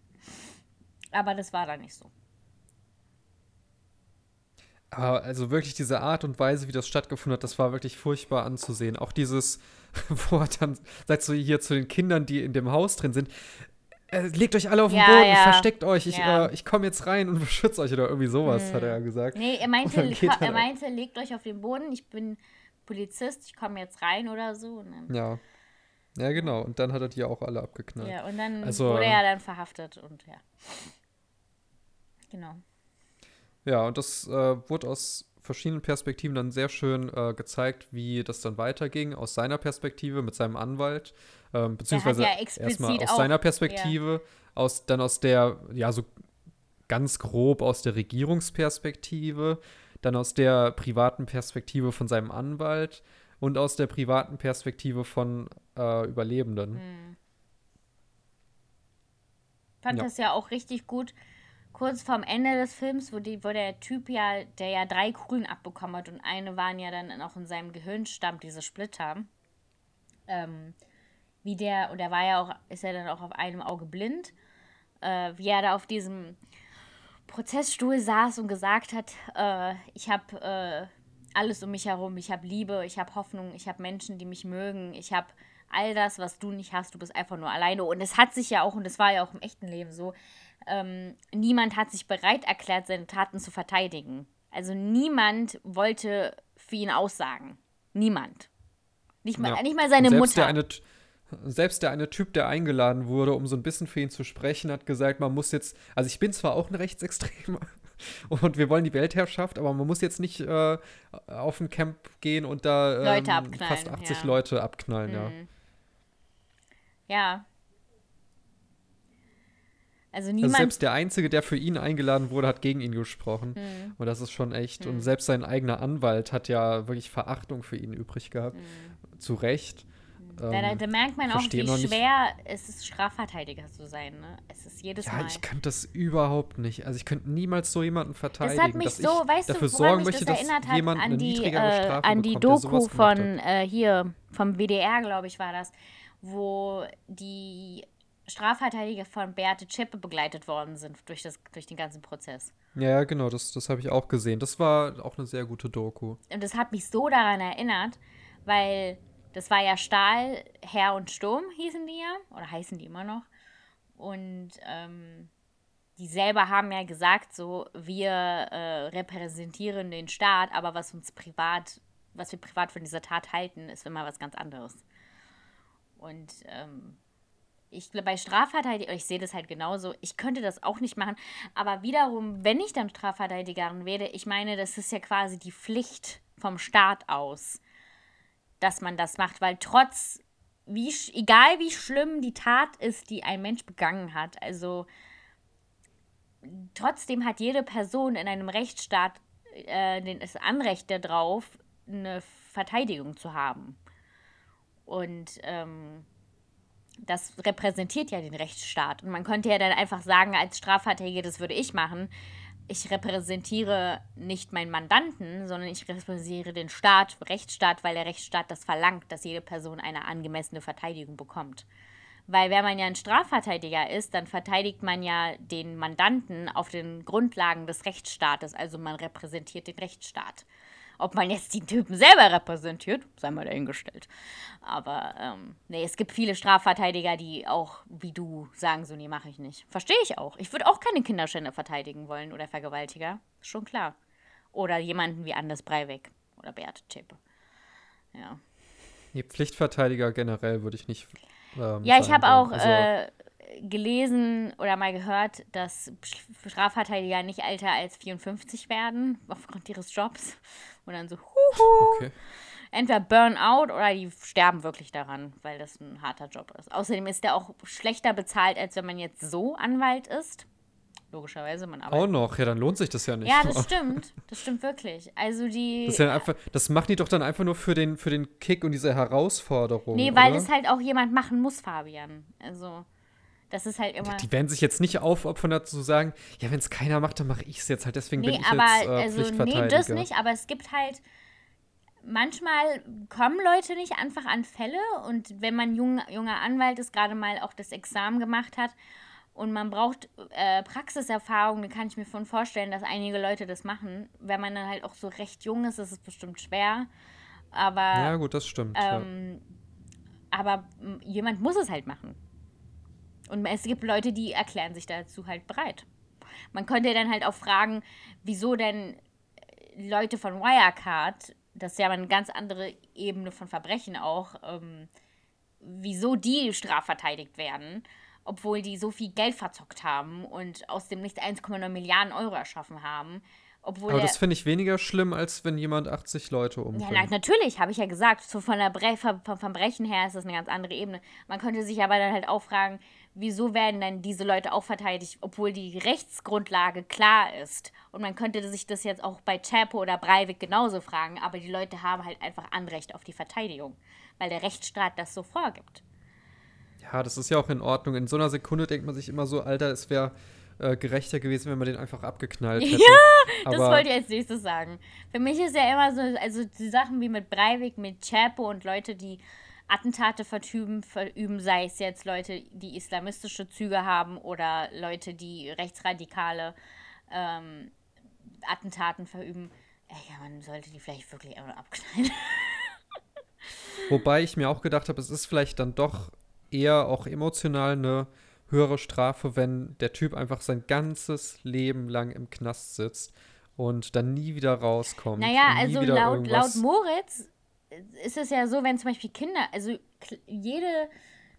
Aber das war dann nicht so. Aber also wirklich diese Art und Weise, wie das stattgefunden hat, das war wirklich furchtbar anzusehen. Auch dieses, [laughs] wo er dann sagt so hier zu den Kindern, die in dem Haus drin sind, äh, legt euch alle auf den ja, Boden, ja. versteckt euch, ich, ja. äh, ich komme jetzt rein und [laughs] beschütze euch oder irgendwie sowas, hm. hat er ja gesagt. Nee, er meinte, er, er meinte, legt euch auf den Boden, ich bin Polizist, ich komme jetzt rein oder so. ja. Ja, genau. Und dann hat er die auch alle abgeknallt. Ja, und dann also, wurde er dann verhaftet und ja. Genau. Ja, und das äh, wurde aus verschiedenen Perspektiven dann sehr schön äh, gezeigt, wie das dann weiterging, aus seiner Perspektive mit seinem Anwalt, ähm, beziehungsweise ja erstmal aus seiner Perspektive, ja. aus, dann aus der, ja, so ganz grob aus der Regierungsperspektive, dann aus der privaten Perspektive von seinem Anwalt und aus der privaten Perspektive von äh, Überlebenden. Hm. Fand ja. das ja auch richtig gut, kurz vorm Ende des Films, wo, die, wo der Typ ja, der ja drei Kugeln abbekommen hat und eine waren ja dann auch in seinem Gehirnstamm, diese Splitter. Ähm, wie der, und er war ja auch, ist er dann auch auf einem Auge blind, äh, wie er da auf diesem Prozessstuhl saß und gesagt hat, äh, ich habe äh, alles um mich herum, ich habe Liebe, ich habe Hoffnung, ich habe Menschen, die mich mögen, ich habe all das, was du nicht hast, du bist einfach nur alleine. Und es hat sich ja auch, und es war ja auch im echten Leben so, ähm, niemand hat sich bereit erklärt, seine Taten zu verteidigen. Also niemand wollte für ihn aussagen. Niemand. Nicht mal, ja. nicht mal seine selbst Mutter. Der eine, selbst der eine Typ, der eingeladen wurde, um so ein bisschen für ihn zu sprechen, hat gesagt, man muss jetzt, also ich bin zwar auch ein Rechtsextremer [laughs] und wir wollen die Weltherrschaft, aber man muss jetzt nicht äh, auf ein Camp gehen und da ähm, fast 80 ja. Leute abknallen, mhm. ja. Ja, also, also niemand. Also selbst der Einzige, der für ihn eingeladen wurde, hat gegen ihn gesprochen. Mhm. Und das ist schon echt. Mhm. Und selbst sein eigener Anwalt hat ja wirklich Verachtung für ihn übrig gehabt. Mhm. Zu Recht. Da, da, da, merkt man auch, wie schwer es ist, Strafverteidiger zu sein. Ne? Es ist jedes ja, Mal. Ja, ich könnte das überhaupt nicht. Also ich könnte niemals so jemanden verteidigen. Das hat mich so, weißt dafür du, sorgen mich möchte, das dass jemand an die, äh, Strafe an die bekommt, Doku von äh, hier vom WDR, glaube ich, war das, wo die Strafverteidiger von Beate Zschäpe begleitet worden sind durch, das, durch den ganzen Prozess. Ja, genau, das, das habe ich auch gesehen. Das war auch eine sehr gute Doku. Und das hat mich so daran erinnert, weil das war ja Stahl, Herr und Sturm hießen die ja, oder heißen die immer noch. Und ähm, die selber haben ja gesagt, so, wir äh, repräsentieren den Staat, aber was uns privat, was wir privat von dieser Tat halten, ist immer was ganz anderes. Und ähm, ich bei Strafverteidiger, ich sehe das halt genauso, ich könnte das auch nicht machen, aber wiederum, wenn ich dann Strafverteidigerin werde, ich meine, das ist ja quasi die Pflicht vom Staat aus, dass man das macht, weil trotz, wie, egal wie schlimm die Tat ist, die ein Mensch begangen hat, also trotzdem hat jede Person in einem Rechtsstaat äh, das Anrecht darauf, eine Verteidigung zu haben. Und ähm, das repräsentiert ja den Rechtsstaat. Und man könnte ja dann einfach sagen, als Strafverteidiger, das würde ich machen, ich repräsentiere nicht meinen Mandanten, sondern ich repräsentiere den Staat, Rechtsstaat, weil der Rechtsstaat das verlangt, dass jede Person eine angemessene Verteidigung bekommt. Weil wenn man ja ein Strafverteidiger ist, dann verteidigt man ja den Mandanten auf den Grundlagen des Rechtsstaates, also man repräsentiert den Rechtsstaat. Ob man jetzt die Typen selber repräsentiert, sei mal dahingestellt. Aber ähm, nee, es gibt viele Strafverteidiger, die auch, wie du, sagen so, nee, mache ich nicht. Verstehe ich auch. Ich würde auch keine Kinderschänder verteidigen wollen oder Vergewaltiger. Schon klar. Oder jemanden wie Anders Breivik oder Beate Zschäpe. Ja. Nee, Pflichtverteidiger generell würde ich nicht. Ähm, ja, ich habe auch also, äh, gelesen oder mal gehört, dass Strafverteidiger nicht älter als 54 werden, aufgrund ihres Jobs. Und dann so, huhu. Okay. Entweder Burnout oder die sterben wirklich daran, weil das ein harter Job ist. Außerdem ist der auch schlechter bezahlt, als wenn man jetzt so Anwalt ist. Logischerweise, man arbeitet. Auch noch, ja, dann lohnt sich das ja nicht. Ja, das [laughs] stimmt. Das stimmt wirklich. Also die. Das, ja einfach, das machen die doch dann einfach nur für den, für den Kick und diese Herausforderung. Nee, weil oder? das halt auch jemand machen muss, Fabian. Also. Das ist halt immer. Die werden sich jetzt nicht aufopfern dazu sagen, ja, wenn es keiner macht, dann mache ich es jetzt halt. Deswegen nee, bin ich aber, jetzt äh, also. Nee, das nicht, aber es gibt halt. Manchmal kommen Leute nicht einfach an Fälle und wenn man jung, junger Anwalt ist, gerade mal auch das Examen gemacht hat und man braucht äh, Praxiserfahrung, dann kann ich mir schon vorstellen, dass einige Leute das machen. Wenn man dann halt auch so recht jung ist, ist es bestimmt schwer. Aber. Ja, gut, das stimmt. Ähm, ja. Aber jemand muss es halt machen. Und es gibt Leute, die erklären sich dazu halt bereit. Man könnte dann halt auch fragen, wieso denn Leute von Wirecard, das ist ja eine ganz andere Ebene von Verbrechen auch, ähm, wieso die strafverteidigt werden, obwohl die so viel Geld verzockt haben und aus dem Nichts 1,9 Milliarden Euro erschaffen haben. Obwohl Aber das finde ich weniger schlimm, als wenn jemand 80 Leute umbringt. Ja, natürlich, habe ich ja gesagt. So von der Bre vom Verbrechen her ist das eine ganz andere Ebene. Man könnte sich aber dann halt auch fragen, wieso werden denn diese Leute auch verteidigt, obwohl die Rechtsgrundlage klar ist? Und man könnte sich das jetzt auch bei Chapo oder Breivik genauso fragen, aber die Leute haben halt einfach Anrecht auf die Verteidigung, weil der Rechtsstaat das so vorgibt. Ja, das ist ja auch in Ordnung. In so einer Sekunde denkt man sich immer so, Alter, es wäre äh, gerechter gewesen, wenn man den einfach abgeknallt [laughs] hätte. Ja, das wollte ich als nächstes sagen. Für mich ist ja immer so, also die Sachen wie mit Breivik, mit Chapo und Leute, die Attentate verüben, verüben, sei es jetzt Leute, die islamistische Züge haben oder Leute, die rechtsradikale ähm, Attentaten verüben. Ey, ja, man sollte die vielleicht wirklich einfach abknallen. [laughs] Wobei ich mir auch gedacht habe, es ist vielleicht dann doch eher auch emotional eine höhere Strafe, wenn der Typ einfach sein ganzes Leben lang im Knast sitzt und dann nie wieder rauskommt. Naja, also laut, laut Moritz ist es ja so, wenn zum Beispiel Kinder, also jede,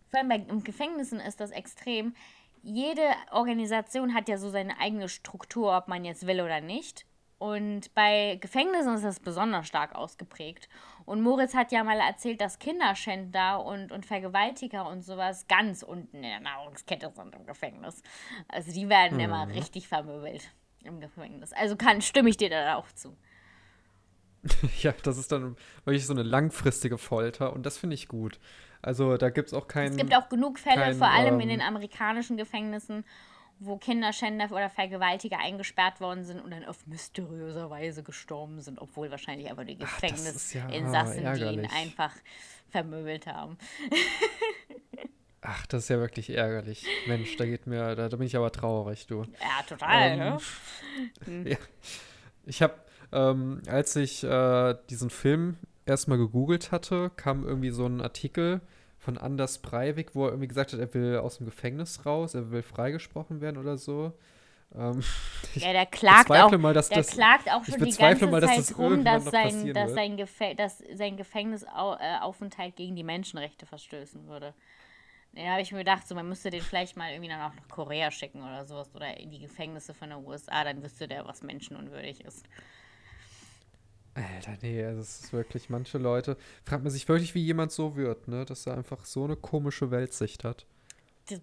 vor allem bei Gefängnissen ist das extrem, jede Organisation hat ja so seine eigene Struktur, ob man jetzt will oder nicht. Und bei Gefängnissen ist das besonders stark ausgeprägt. Und Moritz hat ja mal erzählt, dass Kinderschänder und, und Vergewaltiger und sowas ganz unten in der Nahrungskette sind im Gefängnis. Also die werden mhm. immer richtig vermöbelt im Gefängnis. Also kann, stimme ich dir da auch zu. [laughs] ja, das ist dann wirklich so eine langfristige Folter und das finde ich gut. Also da gibt es auch keinen. Es gibt auch genug Fälle, kein, vor allem ähm, in den amerikanischen Gefängnissen, wo Kinderschänder oder Vergewaltiger eingesperrt worden sind und dann auf mysteriöse Weise gestorben sind, obwohl wahrscheinlich aber die Gefängnisinsassen, ja die ihn einfach vermöbelt haben. Ach, das ist ja wirklich ärgerlich. Mensch, da geht mir, da, da bin ich aber traurig, du. Ja, total, ähm, ne? [laughs] Hm. Ja. Ich habe, ähm, als ich äh, diesen Film erstmal gegoogelt hatte, kam irgendwie so ein Artikel von Anders Breivik, wo er irgendwie gesagt hat, er will aus dem Gefängnis raus, er will freigesprochen werden oder so. Ähm, [laughs] ja, der klagt auch, mal, dass der das, klagt auch schon die ganze mal, dass Zeit das rum, dass sein, dass sein, dass sein Gefängnisaufenthalt gegen die Menschenrechte verstößen würde. Da habe ich mir gedacht, so, man müsste den vielleicht mal irgendwie dann auch nach Korea schicken oder sowas oder in die Gefängnisse von der USA, dann wüsste der, was menschenunwürdig ist. Alter, nee, also es ist wirklich, manche Leute, fragt man sich wirklich, wie jemand so wird, ne? Dass er einfach so eine komische Weltsicht hat.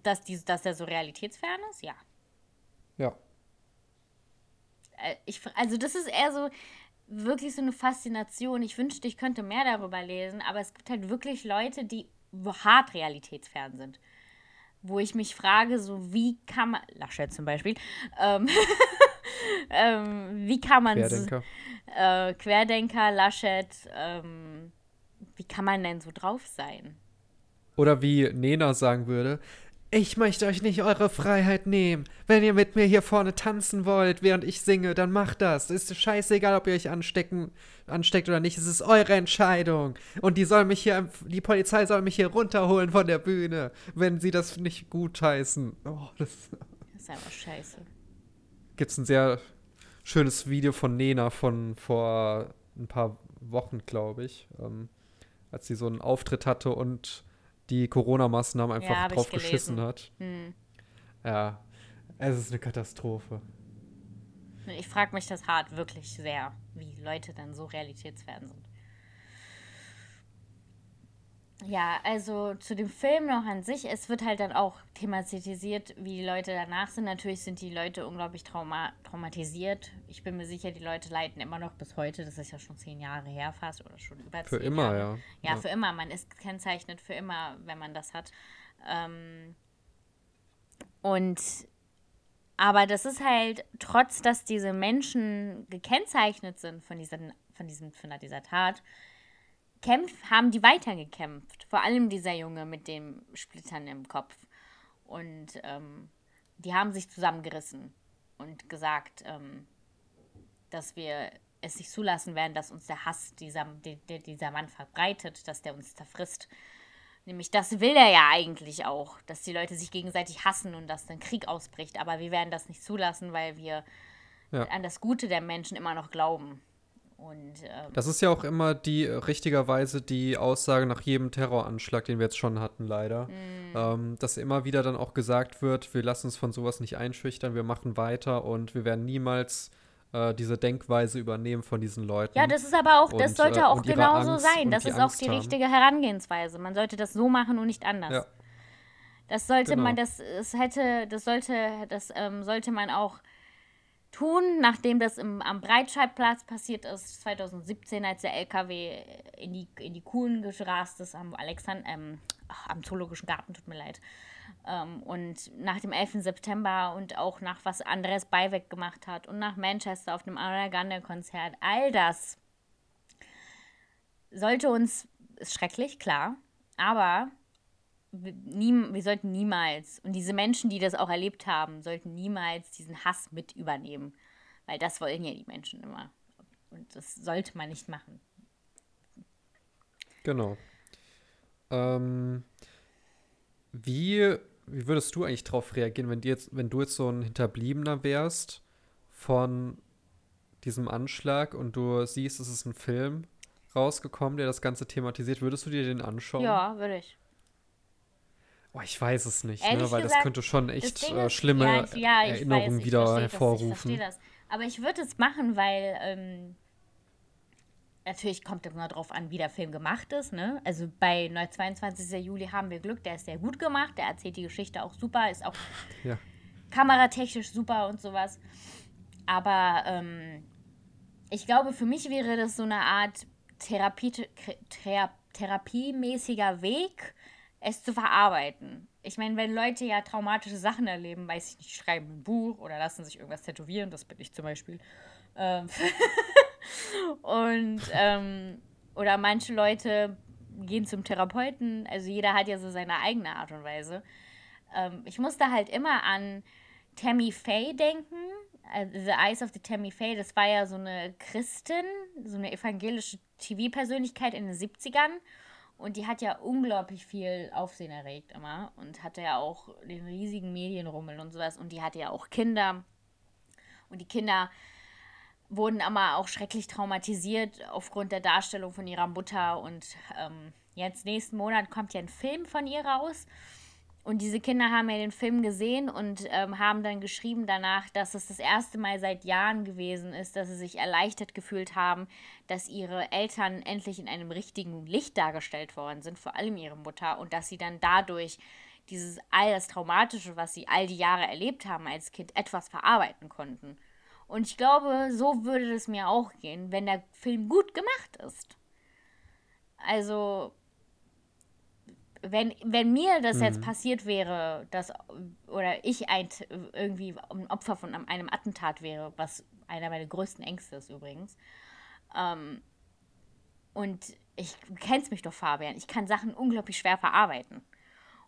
Dass, dass, dass er so realitätsfern ist? Ja. Ja. Äh, ich, also das ist eher so wirklich so eine Faszination. Ich wünschte, ich könnte mehr darüber lesen, aber es gibt halt wirklich Leute, die hart realitätsfern sind. Wo ich mich frage, so wie kann man, Laschet zum Beispiel, ähm, [laughs] ähm, wie kann man Querdenker. Äh, Querdenker, Laschet, ähm, wie kann man denn so drauf sein? Oder wie Nena sagen würde, ich möchte euch nicht eure Freiheit nehmen. Wenn ihr mit mir hier vorne tanzen wollt, während ich singe, dann macht das. Ist scheißegal, ob ihr euch anstecken, ansteckt oder nicht. Es ist eure Entscheidung. Und die soll mich hier, die Polizei soll mich hier runterholen von der Bühne, wenn sie das nicht gutheißen. Oh, das, das ist einfach scheiße. Gibt's ein sehr schönes Video von Nena von vor ein paar Wochen, glaube ich, ähm, als sie so einen Auftritt hatte und die Corona-Maßnahmen einfach ja, drauf geschissen hat. Hm. Ja, es ist eine Katastrophe. Ich frage mich das hart wirklich sehr, wie Leute dann so realitätsfern sind. Ja, also zu dem Film noch an sich, es wird halt dann auch thematisiert, wie die Leute danach sind. Natürlich sind die Leute unglaublich trauma traumatisiert. Ich bin mir sicher, die Leute leiden immer noch bis heute. Das ist ja schon zehn Jahre her fast oder schon über Für zehn immer, Jahre. ja. Ja, Ja. für immer. Man ist kennzeichnet für immer, wenn man das hat. Ähm, und aber das ist halt, trotz dass diese Menschen gekennzeichnet sind von, diesen, von, diesem, von dieser Tat, kämpf, haben die weitergekämpft. Vor allem dieser Junge mit den Splittern im Kopf. Und ähm, die haben sich zusammengerissen und gesagt, ähm, dass wir es nicht zulassen werden, dass uns der Hass dieser, die, die, dieser Mann verbreitet, dass der uns zerfrisst. Nämlich das will er ja eigentlich auch, dass die Leute sich gegenseitig hassen und dass dann Krieg ausbricht. Aber wir werden das nicht zulassen, weil wir Ja. an das Gute der Menschen immer noch glauben. Und ähm, Das ist ja auch immer die äh, richtigerweise die Aussage nach jedem Terroranschlag, den wir jetzt schon hatten, leider. Mm. Ähm, dass immer wieder dann auch gesagt wird, wir lassen uns von sowas nicht einschüchtern, wir machen weiter und wir werden niemals äh, diese Denkweise übernehmen von diesen Leuten. Ja, das ist aber auch, das Und, sollte äh, auch genauso Angst sein. Das ist auch Angst die haben. richtige Herangehensweise. Man sollte das so machen und nicht anders. Ja. Das sollte Genau. man, das, es hätte, das sollte, das ähm, sollte man auch tun, nachdem das im, am Breitscheidplatz passiert ist, 2017, als der LKW in die, in die Kuhlen gerast ist, am Alexand ähm, ach, am Zoologischen Garten, tut mir leid. Ähm, und nach dem 11. September und auch nach was Andres Beiweg gemacht hat und nach Manchester auf dem Ariana-Konzert, all das sollte uns, ist schrecklich, klar, aber nie, wir sollten niemals, und diese Menschen, die das auch erlebt haben, sollten niemals diesen Hass mit übernehmen. Weil das wollen ja die Menschen immer. Und das sollte man nicht machen. Genau. Ähm, wie, wie würdest du eigentlich darauf reagieren, wenn, dir jetzt, wenn du jetzt so ein Hinterbliebener wärst von diesem Anschlag und du siehst, es ist ein Film rausgekommen, der das Ganze thematisiert, würdest du dir den anschauen? Ja, würde ich. Oh, ich weiß es nicht, ne? weil das gesagt, könnte schon Das echt äh, ist- schlimme ja, ich, ja, Erinnerungen weiß, wieder verstehe Das, ich hervorrufen. das. Aber ich würde es machen, weil ähm, natürlich kommt immer drauf an, wie der Film gemacht ist. Ne? Also bei Neu 22. Juli haben wir Glück, der ist sehr gut gemacht, der erzählt die Geschichte auch super, ist auch Ja. kameratechnisch super und sowas. Aber ähm, ich glaube, für mich wäre das so eine Art Therapie, Thera therapiemäßiger Weg, es zu verarbeiten. Ich meine, wenn Leute ja traumatische Sachen erleben, weiß ich nicht, schreiben ein Buch oder lassen sich irgendwas tätowieren, das bin ich zum Beispiel. Ähm [laughs] und ähm, oder manche Leute gehen zum Therapeuten. Also jeder hat ja so seine eigene Art und Weise. Ähm, ich musste halt immer an Tammy Faye denken. Also the Eyes of the Tammy Faye, das war ja so eine Christin, so eine evangelische TV-Persönlichkeit in den 70ern. Und die hat ja unglaublich viel Aufsehen erregt immer und hatte ja auch den riesigen Medienrummel und sowas. Und die hatte ja auch Kinder. Und die Kinder wurden aber auch schrecklich traumatisiert aufgrund der Darstellung von ihrer Mutter. Und ähm, jetzt nächsten Monat kommt ja ein Film von ihr raus. Und diese Kinder haben ja den Film gesehen und ähm, haben dann geschrieben danach, dass es das erste Mal seit Jahren gewesen ist, dass sie sich erleichtert gefühlt haben, dass ihre Eltern endlich in einem richtigen Licht dargestellt worden sind, vor allem ihre Mutter, und dass sie dann dadurch dieses all das Traumatische, was sie all die Jahre erlebt haben als Kind, etwas verarbeiten konnten. Und ich glaube, so würde es mir auch gehen, wenn der Film gut gemacht ist. Also wenn, wenn mir das mhm. jetzt passiert wäre, dass, oder ich ein, irgendwie ein Opfer von einem Attentat wäre, was einer meiner größten Ängste ist übrigens, ähm, und ich kennst mich doch, Fabian, ich kann Sachen unglaublich schwer verarbeiten.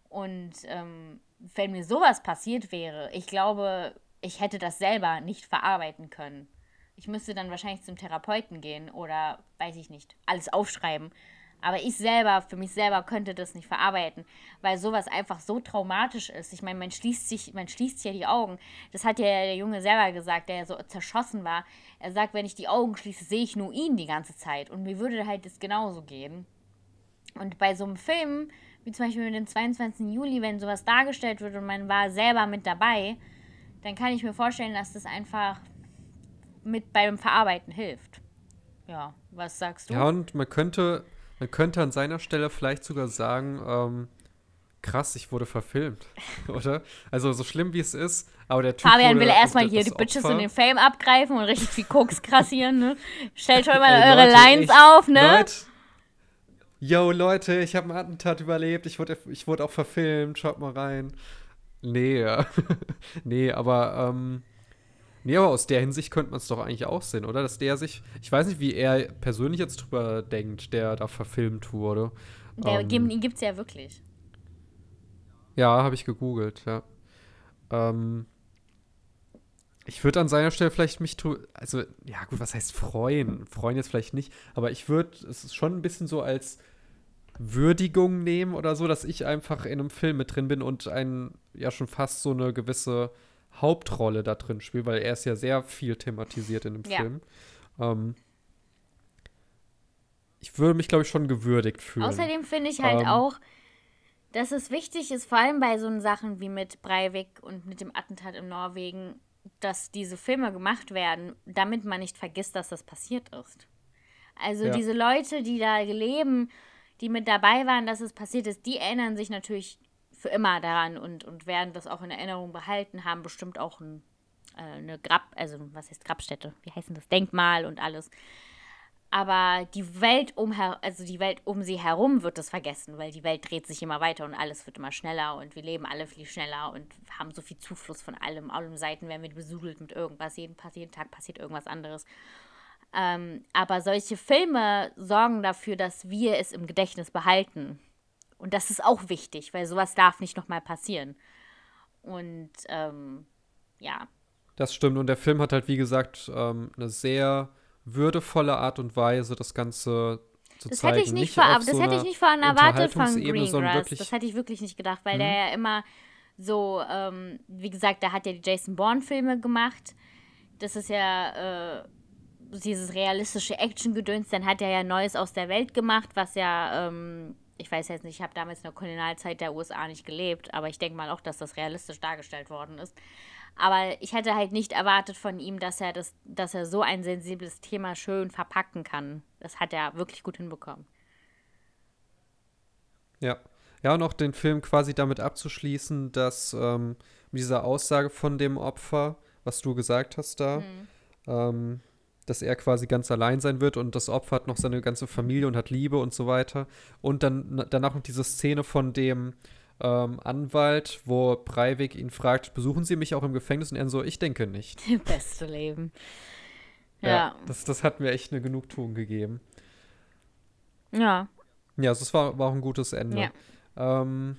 Und ähm, wenn mir sowas passiert wäre, ich glaube, ich hätte das selber nicht verarbeiten können. Ich müsste dann wahrscheinlich zum Therapeuten gehen oder, weiß ich nicht, alles aufschreiben aber ich selber, für mich selber könnte das nicht verarbeiten, weil sowas einfach so traumatisch ist. Ich meine, man schließt sich, man schließt ja die Augen. Das hat ja der Junge selber gesagt, der ja so zerschossen war. Er sagt, wenn ich die Augen schließe, sehe ich nur ihn die ganze Zeit. Und mir würde halt das genauso gehen. Und bei so einem Film, wie zum Beispiel mit dem 22. Juli, wenn sowas dargestellt wird und man war selber mit dabei, dann kann ich mir vorstellen, dass das einfach mit beim Verarbeiten hilft. Ja, was sagst du? Ja, und man könnte man könnte an seiner Stelle vielleicht sogar sagen, ähm, krass, ich wurde verfilmt, [laughs] oder? Also so schlimm wie es ist, aber der Typ Fabian will erstmal hier die Bitches in den Fame abgreifen und richtig viel Koks krassieren, ne? Stellt schon mal Ey, eure Leute, Lines ich, auf, ne? Leute, yo, Leute, ich habe einen Attentat überlebt, ich wurde, ich wurde auch verfilmt, schaut mal rein. Nee, ja. [laughs] nee, aber ähm, Nee, aber aus der Hinsicht könnte man es doch eigentlich auch sehen, oder? Dass der sich, ich weiß nicht, wie er persönlich jetzt drüber denkt, der da verfilmt wurde. Der, ähm, ihn gibt es ja wirklich. Ja, habe ich gegoogelt, ja. Ähm, ich würde an seiner Stelle vielleicht mich, also, ja gut, was heißt freuen? Freuen jetzt vielleicht nicht, aber ich würde es schon ein bisschen so als Würdigung nehmen oder so, dass ich einfach in einem Film mit drin bin und ein, ja schon fast so eine gewisse Hauptrolle da drin spielt, weil er ist ja sehr viel thematisiert in dem ja. Film. Ähm, ich würde mich, glaube ich, schon gewürdigt fühlen. Außerdem finde ich halt ähm, auch, dass es wichtig ist, vor allem bei so Sachen wie mit Breivik und mit dem Attentat in Norwegen, dass diese Filme gemacht werden, damit man nicht vergisst, dass das passiert ist. Also ja. diese Leute, die da leben, die mit dabei waren, dass es passiert ist, die erinnern sich natürlich für immer daran und, und werden das auch in Erinnerung behalten, haben bestimmt auch ein, äh, eine Grab, also was heißt Grabstätte, wie heißt das, Denkmal und alles. Aber die Welt um also die Welt um sie herum wird das vergessen, weil die Welt dreht sich immer weiter und alles wird immer schneller und wir leben alle viel schneller und haben so viel Zufluss von allem. Allen Seiten werden wir besudelt mit irgendwas, jeden, jeden Tag passiert irgendwas anderes. Ähm, aber solche Filme sorgen dafür, dass wir es im Gedächtnis behalten und das ist auch wichtig, weil sowas darf nicht nochmal passieren. Und ähm, ja. Das stimmt. Und der Film hat halt, wie gesagt, ähm, eine sehr würdevolle Art und Weise, das Ganze zu das zeigen. Hätte ich nicht, nicht vor, das so hätte ich nicht vorhin erwartet von Greengrass. Das hätte ich wirklich nicht gedacht, weil mhm. der ja immer so, ähm, wie gesagt, der hat ja die Jason Bourne-Filme gemacht. Das ist ja äh, dieses realistische Action-Gedöns. Dann hat er ja Neues aus der Welt gemacht, was ja ähm, ich weiß jetzt nicht, ich habe damals in der Kolonialzeit der USA nicht gelebt, aber ich denke mal auch, dass das realistisch dargestellt worden ist. Aber ich hätte halt nicht erwartet von ihm, dass er das, dass er so ein sensibles Thema schön verpacken kann. Das hat er wirklich gut hinbekommen. Ja. Ja, und auch den Film quasi damit abzuschließen, dass ähm, diese Aussage von dem Opfer, was du gesagt hast da, mhm. ähm, dass er quasi ganz allein sein wird und das Opfer hat noch seine ganze Familie und hat Liebe und so weiter. Und dann danach noch diese Szene von dem ähm, Anwalt, wo Breivik ihn fragt, besuchen Sie mich auch im Gefängnis? Und er so, ich denke nicht. [laughs] Beste Leben. Ja. ja. das, das hat mir echt eine Genugtuung gegeben. Ja. Ja, also es war, war auch ein gutes Ende. Ja. Ähm,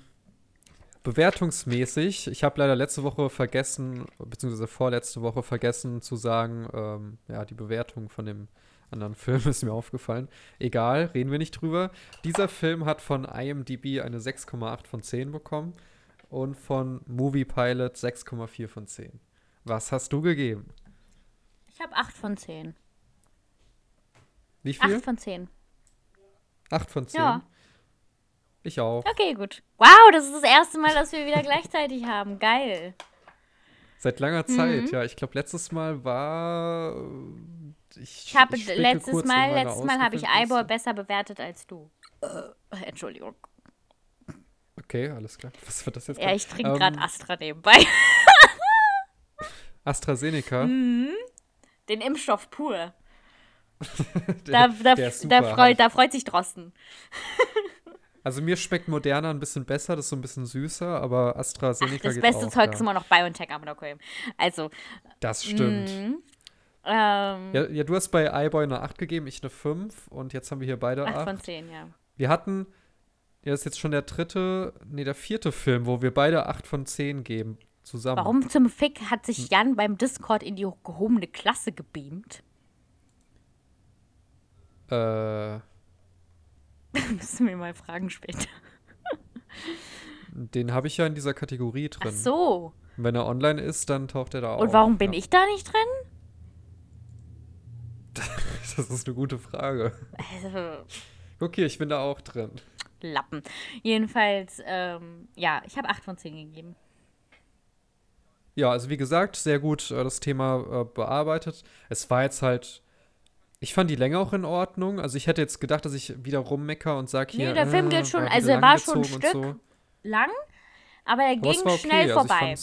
bewertungsmäßig, ich habe leider letzte Woche vergessen, beziehungsweise vorletzte Woche vergessen zu sagen, ähm, ja, die Bewertung von dem anderen [laughs] Film ist mir aufgefallen. Egal, reden wir nicht drüber. Dieser Film hat von IMDb eine 6,8 von 10 bekommen und von Movie Pilot 6,4 von 10. Was hast du gegeben? Ich habe 8 von 10. Wie viel? 8 von 10. 8 von 10? Ja. Ich auch. Okay, gut. Wow, das ist das erste Mal, dass wir wieder gleichzeitig haben. Geil. Seit langer Zeit, ja. Ich glaube, letztes Mal war. Ich, ich habe letztes Mal, letztes Mal habe ich Eyeball besser bewertet als du. Äh, Entschuldigung. Okay, alles klar. [laughs] Was wird das jetzt? Ja, ich trinke ähm, gerade Astra nebenbei. [laughs] AstraZeneca? Mhm. Den Impfstoff pur. [laughs] der, da, da, da, freut, da freut sich Drosten. Also mir schmeckt Moderna ein bisschen besser, das ist so ein bisschen süßer, aber AstraZeneca Ach, das geht beste auch, Zeug ja. ist immer noch BioNTech, aber okay. Also. Das stimmt. Mm, ähm, ja, ja, du hast bei iBoy eine 8 gegeben, ich eine 5 und jetzt haben wir hier beide 8. 8 von 10, ja. Wir hatten, ja, das ist jetzt schon der dritte, nee, der vierte Film, wo wir beide 8 von 10 geben, zusammen. Warum zum Fick hat sich hm. Jan beim Discord in die gehobene Klasse gebeamt? Äh. [laughs] Müssen wir mal fragen später. Den habe ich ja in dieser Kategorie drin. Ach so. Wenn er online ist, dann taucht er da auf. Und warum bin ja. ich da nicht drin? [laughs] das ist eine gute Frage. Also. Okay, ich bin da auch drin. Lappen. Jedenfalls, ähm, ja, ich habe 8 von 10 gegeben. Ja, also wie gesagt, sehr gut äh, das Thema äh, bearbeitet. Es war jetzt halt ich fand die Länge auch in Ordnung. Also ich hätte jetzt gedacht, dass ich wieder rummecker und sage hier. Nee, der Film äh, geht schon, also er war schon ein Stück so. lang, aber er ging aber okay. schnell also vorbei.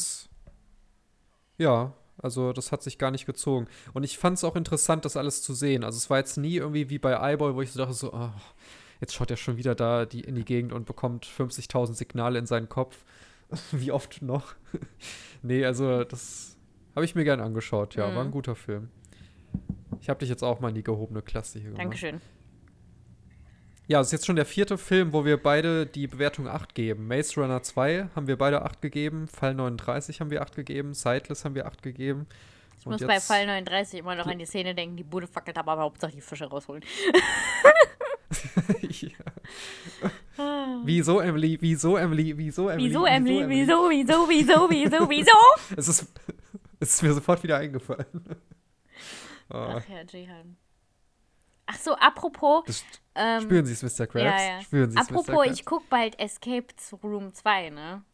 ja, also das hat sich gar nicht gezogen. Und ich fand es auch interessant, das alles zu sehen. Also es war jetzt nie irgendwie wie bei iBoy, wo ich so dachte, so, oh, jetzt schaut er schon wieder da die, in die Gegend und bekommt 50.000 Signale in seinen Kopf. [laughs] wie oft noch? [laughs] nee, also das habe ich mir gern angeschaut. Ja, mhm. war ein guter Film. Ich habe dich jetzt auch mal in die gehobene Klasse hier gemacht. Dankeschön. Ja, das ist jetzt schon der vierte Film, wo wir beide die Bewertung 8 geben. Maze Runner 2 haben wir beide 8 gegeben, Fall 39 haben wir 8 gegeben, Sightless haben wir 8 gegeben. Ich muss bei Fall 39 immer noch an die Szene denken, die Bude fackelt aber Hauptsache die Fische rausholen. [laughs] ja. Wieso, Emily? Wieso, Emily? Wieso, Emily? Wieso, Emily? Wieso, wieso, wieso, wieso, wieso? [laughs] es, ist, es ist mir sofort wieder eingefallen. Oh. Ach ja, Jihan. Ach so, apropos. Das, ähm, spüren Sie es, Mr. Krabs? Ja, ja. Spüren Sie es, Apropos, ich gucke bald Escape Room 2, ne?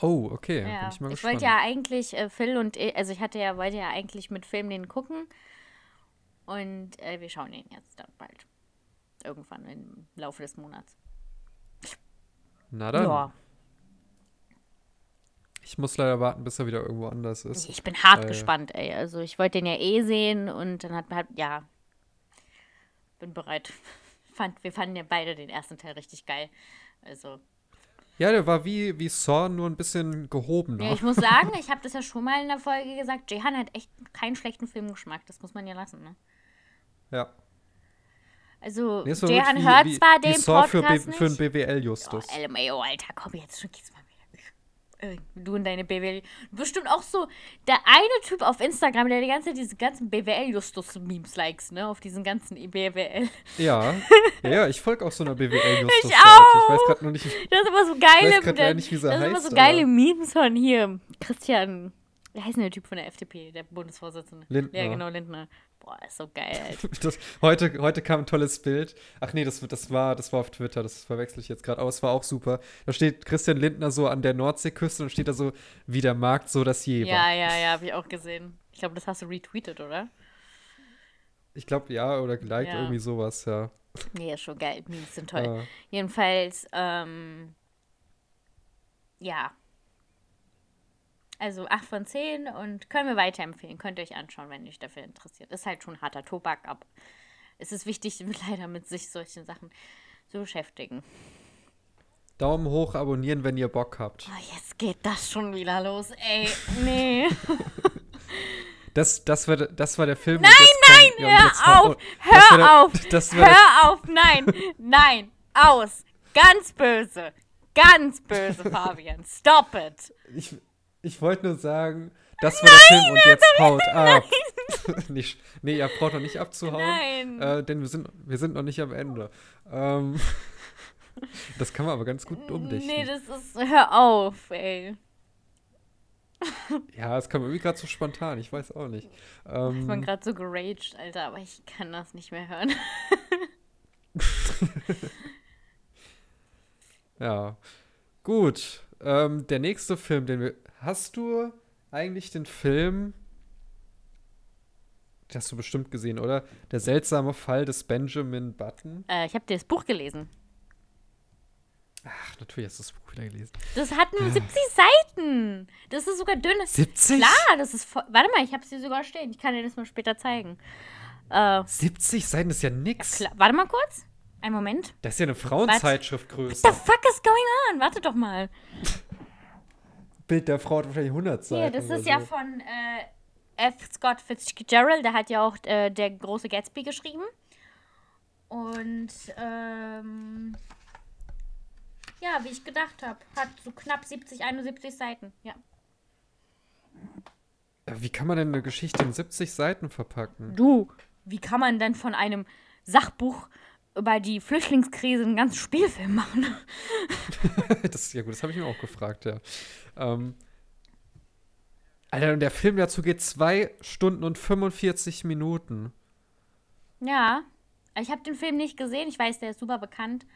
Oh, okay. Ja. Bin ich mal ich wollte ja eigentlich äh, Phil und ich, also ich hatte ja, wollte ja eigentlich mit Film den gucken. Und äh, wir schauen den jetzt dann bald. Irgendwann im Laufe des Monats. Na dann. Ja. Ich muss leider warten, bis er wieder irgendwo anders ist. Ich bin hart äh, gespannt, ey. Also ich wollte den ja eh sehen und dann hat man, ja, bin bereit. [laughs] Fand, wir fanden ja beide den ersten Teil richtig geil. Also. Ja, der war wie, wie Saw, nur ein bisschen gehoben. Ja, ich muss [laughs] sagen, ich habe das ja schon mal in der Folge gesagt, Jehan hat echt keinen schlechten Filmgeschmack. Das muss man ja lassen, ne? Ja. Also, nee, Jehan hört wie, zwar wie den Saw Podcast für, B, für einen BWL-Justus. Oh, LMAO, Alter, komm jetzt schon, geht's mal äh, du und deine BWL. Bestimmt auch so der eine Typ auf Instagram, der die ganze Zeit diese ganzen BWL-Justus-Memes likes, ne? Auf diesen ganzen BWL. [laughs] Ja, ja, ich folge auch so einer BWL-Justus. Ich auch. Ich weiß gerade noch nicht. Das ist immer so geile, ich weiß nicht, wie das heißt, immer so geile Memes von hier. Christian, wie heißt denn der Typ von der FDP, der Bundesvorsitzende? Lindner. Ja, genau, Lindner. Boah, ist so geil. [laughs] das, heute, heute kam ein tolles Bild. Ach nee, das, das, war, das war auf Twitter, das verwechsel ich jetzt gerade, aber es war auch super. Da steht Christian Lindner so an der Nordseeküste und steht da so, wie der Markt, so das je Ja, ja, ja, habe ich auch gesehen. Ich glaube, das hast du retweetet, oder? Ich glaube, ja, oder geliked, ja. irgendwie sowas, ja. Nee, ist schon geil. Memes sind [laughs] toll. Ja. Jedenfalls, ähm, ja, also 8 von 10 und können wir weiterempfehlen. Könnt ihr euch anschauen, wenn ihr euch dafür interessiert. Ist halt schon harter Tobak, aber es ist wichtig, [laughs] leider mit sich solchen Sachen zu beschäftigen. Daumen hoch, abonnieren, wenn ihr Bock habt. Oh, jetzt geht das schon wieder los, ey. Nee. [laughs] Das, das, war, das war der Film. Nein, nein, kommt, hör auf, hör der, auf, [laughs] hör auf, nein, nein, aus, ganz böse, ganz böse, Fabian, stop it. Ich, ich wollte nur sagen, das war der Film und jetzt haut ab. [laughs] nicht, nee, ihr braucht noch nicht abzuhauen. Nein. Äh, denn wir sind, wir sind noch nicht am Ende. Ähm, [laughs] das kann man aber ganz gut umdichten. Nee, das ist. Hör auf, ey. [laughs] ja, es kam irgendwie gerade so spontan, ich weiß auch nicht. Ähm, ich bin gerade so geraged, Alter, aber ich kann das nicht mehr hören. ja. Gut. Ähm, der nächste Film, den wir. Hast du eigentlich den Film, den hast du bestimmt gesehen, oder? Der seltsame Fall des Benjamin Button? Äh, ich habe dir das Buch gelesen. Ach, natürlich hast du das Buch wieder gelesen. Das hat nur [laughs] 70 Seiten. Das ist sogar dünn. 70? Klar, das ist voll. Warte mal, ich habe es dir sogar stehen. Ich kann dir das mal später zeigen. Äh, 70 Seiten ist ja nix. Ja, Warte mal kurz. Ein Moment. Das ist ja eine Frauenzeitschriftgröße. What the fuck is going on? Warte doch mal. [laughs] Bild der Frau hat wahrscheinlich 100 Seiten. Hier, das ist so. ja von äh, F. Scott Fitzgerald. Der hat ja auch äh, der große Gatsby geschrieben. Und ähm, ja, wie ich gedacht habe, hat so knapp 70, 71 Seiten. Ja. Wie kann man denn eine Geschichte in 70 Seiten verpacken? Du, wie kann man denn von einem Sachbuch über die Flüchtlingskrise einen ganzen Spielfilm machen? [laughs] das, ja gut, das habe ich mir auch gefragt, ja. Ähm, Alter, und der Film dazu geht zwei Stunden und 45 Minuten. Ja, ich habe den Film nicht gesehen. Ich weiß, der ist super bekannt.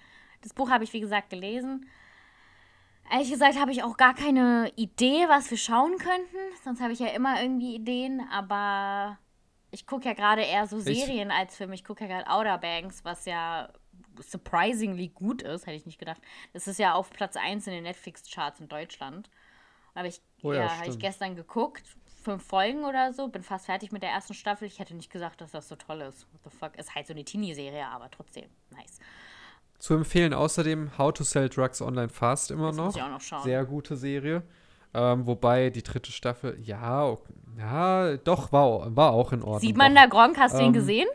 Das Buch habe ich, wie gesagt, gelesen. Ehrlich gesagt habe ich auch gar keine Idee, was wir schauen könnten. Sonst habe ich ja immer irgendwie Ideen, aber ich gucke ja gerade eher so Serien ich, als Filme. Ich gucke ja gerade Outer Banks, was ja surprisingly gut ist, hätte ich nicht gedacht. Das ist ja auf Platz 1 in den Netflix-Charts in Deutschland. Habe ich, oh ja, ja habe ich gestern geguckt. Fünf Folgen oder so. Bin fast fertig mit der ersten Staffel. Ich hätte nicht gesagt, dass das so toll ist. What the fuck? Ist halt so eine Teenie-Serie, aber trotzdem nice. Zu empfehlen außerdem How to Sell Drugs Online Fast immer das noch. Muss ich auch noch schauen. Sehr gute Serie. Ähm, wobei die dritte Staffel, ja, ja, doch, war, war auch in Ordnung. Sieht man da Gronk? Hast ähm, du ihn ähm, gesehen?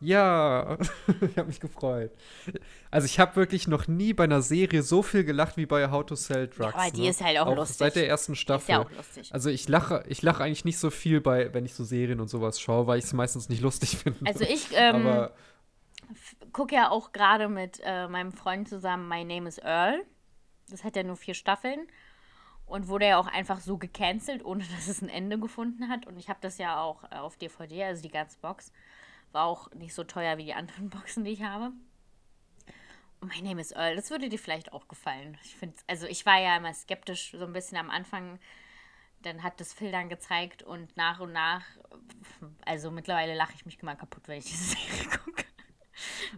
Ja, [laughs] ich habe mich gefreut. Also ich habe wirklich noch nie bei einer Serie so viel gelacht wie bei How to Sell Drugs. Ja, aber die ne? ist halt auch, auch, lustig. Seit der ersten Staffel. Ist ja auch lustig. Also ich lache, ich lache eigentlich nicht so viel bei, wenn ich so Serien und sowas schaue, weil ich es meistens nicht lustig [laughs] finde. Also ich, ähm, gucke ja auch gerade mit äh, meinem Freund zusammen My Name is Earl. Das hat ja nur vier Staffeln und wurde ja auch einfach so gecancelt, ohne [laughs] dass es ein Ende gefunden hat. Und ich habe das ja auch äh, auf DVD, also die ganze Box. War auch nicht so teuer wie die anderen [laughs] Boxen, die ich habe. Und My Name is Earl, das würde dir vielleicht auch gefallen. Ich finde, also ich war ja immer skeptisch, so ein bisschen am Anfang. Dann hat das Phil dann gezeigt und nach und nach, also mittlerweile lache ich mich immer kaputt, wenn ich diese [laughs] Serie gucke.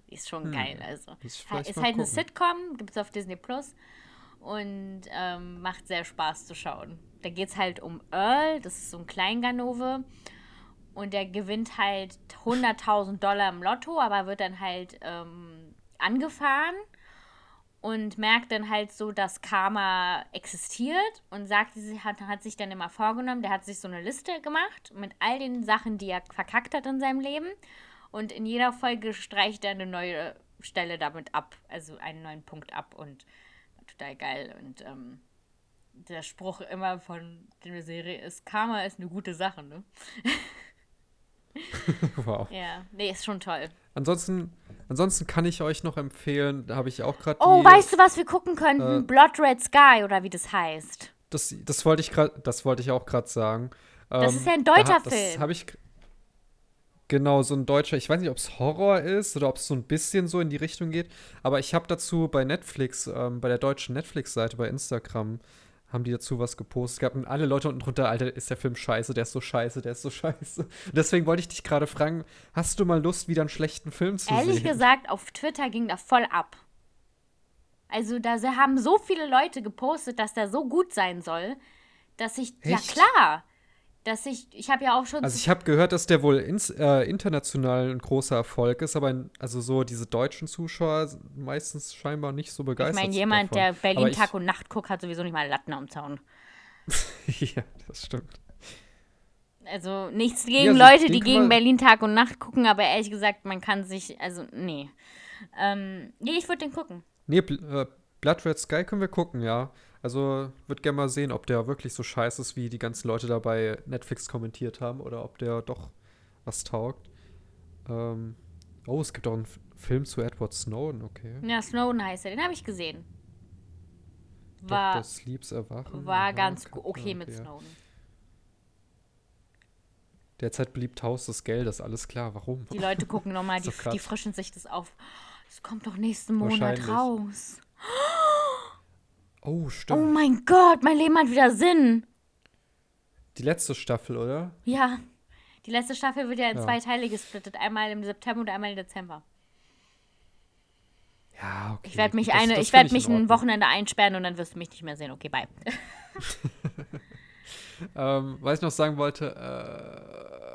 Die ist schon hm. geil. Also ist, ist halt eine Sitcom, gibt es auf Disney Plus und ähm, macht sehr Spaß zu schauen. Da geht es halt um Earl, das ist so ein Kleinganove und der gewinnt halt 100.000 Dollar im Lotto, aber wird dann halt ähm, angefahren und merkt dann halt so, dass Karma existiert und sagt, sie hat, hat sich dann immer vorgenommen, der hat sich so eine Liste gemacht mit all den Sachen, die er verkackt hat in seinem Leben und in jeder Folge streicht er eine neue Stelle damit ab, also einen neuen Punkt ab und total geil. Und ähm, der Spruch immer von der Serie ist, Karma ist eine gute Sache, ne? [laughs] wow. Ja, nee, ist schon toll. Ansonsten, ansonsten kann ich euch noch empfehlen, da habe ich auch gerade. Oh, weißt du, was wir gucken könnten? Äh, Blood Red Sky oder wie das heißt. Das, das wollte ich gerade, das wollte ich auch gerade sagen. Das ähm, ist ja ein deutscher da, Film. Das habe ich Genau, so ein deutscher, ich weiß nicht, ob es Horror ist oder ob es so ein bisschen so in die Richtung geht, aber ich habe dazu bei Netflix, ähm, bei der deutschen Netflix-Seite, bei Instagram, haben die dazu was gepostet. Es gab alle Leute unten drunter, Alter, ist der Film scheiße, der ist so scheiße, der ist so [laughs] scheiße. Und deswegen wollte ich dich gerade fragen, hast du mal Lust, wieder einen schlechten Film zu Ehrlich sehen? Ehrlich gesagt, auf Twitter ging da voll ab. Also da haben so viele Leute gepostet, dass der so gut sein soll, dass ich, Echt? ja klar, dass ich, ich habe ja auch schon. Also ich habe gehört, dass der wohl ins, äh, international ein großer Erfolg ist, aber in, also so diese deutschen Zuschauer meistens scheinbar nicht so begeistert. Ich meine, jemand, davon. der Berlin Tag und Nacht guckt, hat sowieso nicht mal Latten am Zaun. [laughs] ja, das stimmt. Also nichts gegen ja, Leute, die gegen Berlin Tag und Nacht gucken, aber ehrlich gesagt, man kann sich, also nee. Ähm, nee, ich würde den gucken. Nee, äh, Blood Red Sky können wir gucken, ja. Also würde gerne mal sehen, ob der wirklich so scheiße ist, wie die ganzen Leute dabei Netflix kommentiert haben oder ob der doch was taugt. Ähm, oh, es gibt auch einen Film zu Edward Snowden, okay. Ja, Snowden heißt er, den habe ich gesehen. War, Dr. Sleeps Erwachen. War ganz okay, okay mit Snowden. Derzeit beliebt Haus des Geldes, alles klar. Warum? Die Leute gucken nochmal, [laughs] die, die frischen sich das auf. Es kommt doch nächsten Monat raus. Oh, stimmt. Oh mein Gott, mein Leben hat wieder Sinn. Die letzte Staffel, oder? Ja. Die letzte Staffel wird ja in ja. zwei Teile gesplittet. Einmal im September und einmal im Dezember. Ja, okay. Ich werde mich, das, eine, das ich werd mich ein Wochenende einsperren und dann wirst du mich nicht mehr sehen. Okay, bye. [laughs] ähm, was ich noch sagen wollte, äh,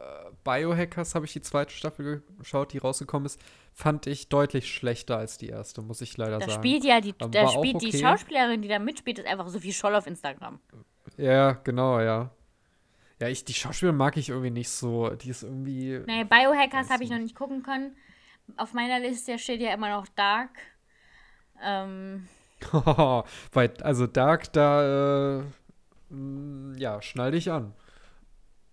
Biohackers habe ich die zweite Staffel geschaut, die rausgekommen ist, fand ich deutlich schlechter als die erste, muss ich leider da sagen. Spielt ja die, da spielt okay. die Schauspielerin, die da mitspielt, ist einfach Sophie Scholl auf Instagram. Ja, genau, ja. Ja, ich, die Schauspielerin mag ich irgendwie nicht so. Die ist irgendwie. Nee, Biohackers habe ich noch nicht gucken können. Auf meiner Liste steht ja immer noch Dark. Ähm. [laughs] Also Dark, da, äh, ja, schnall dich an.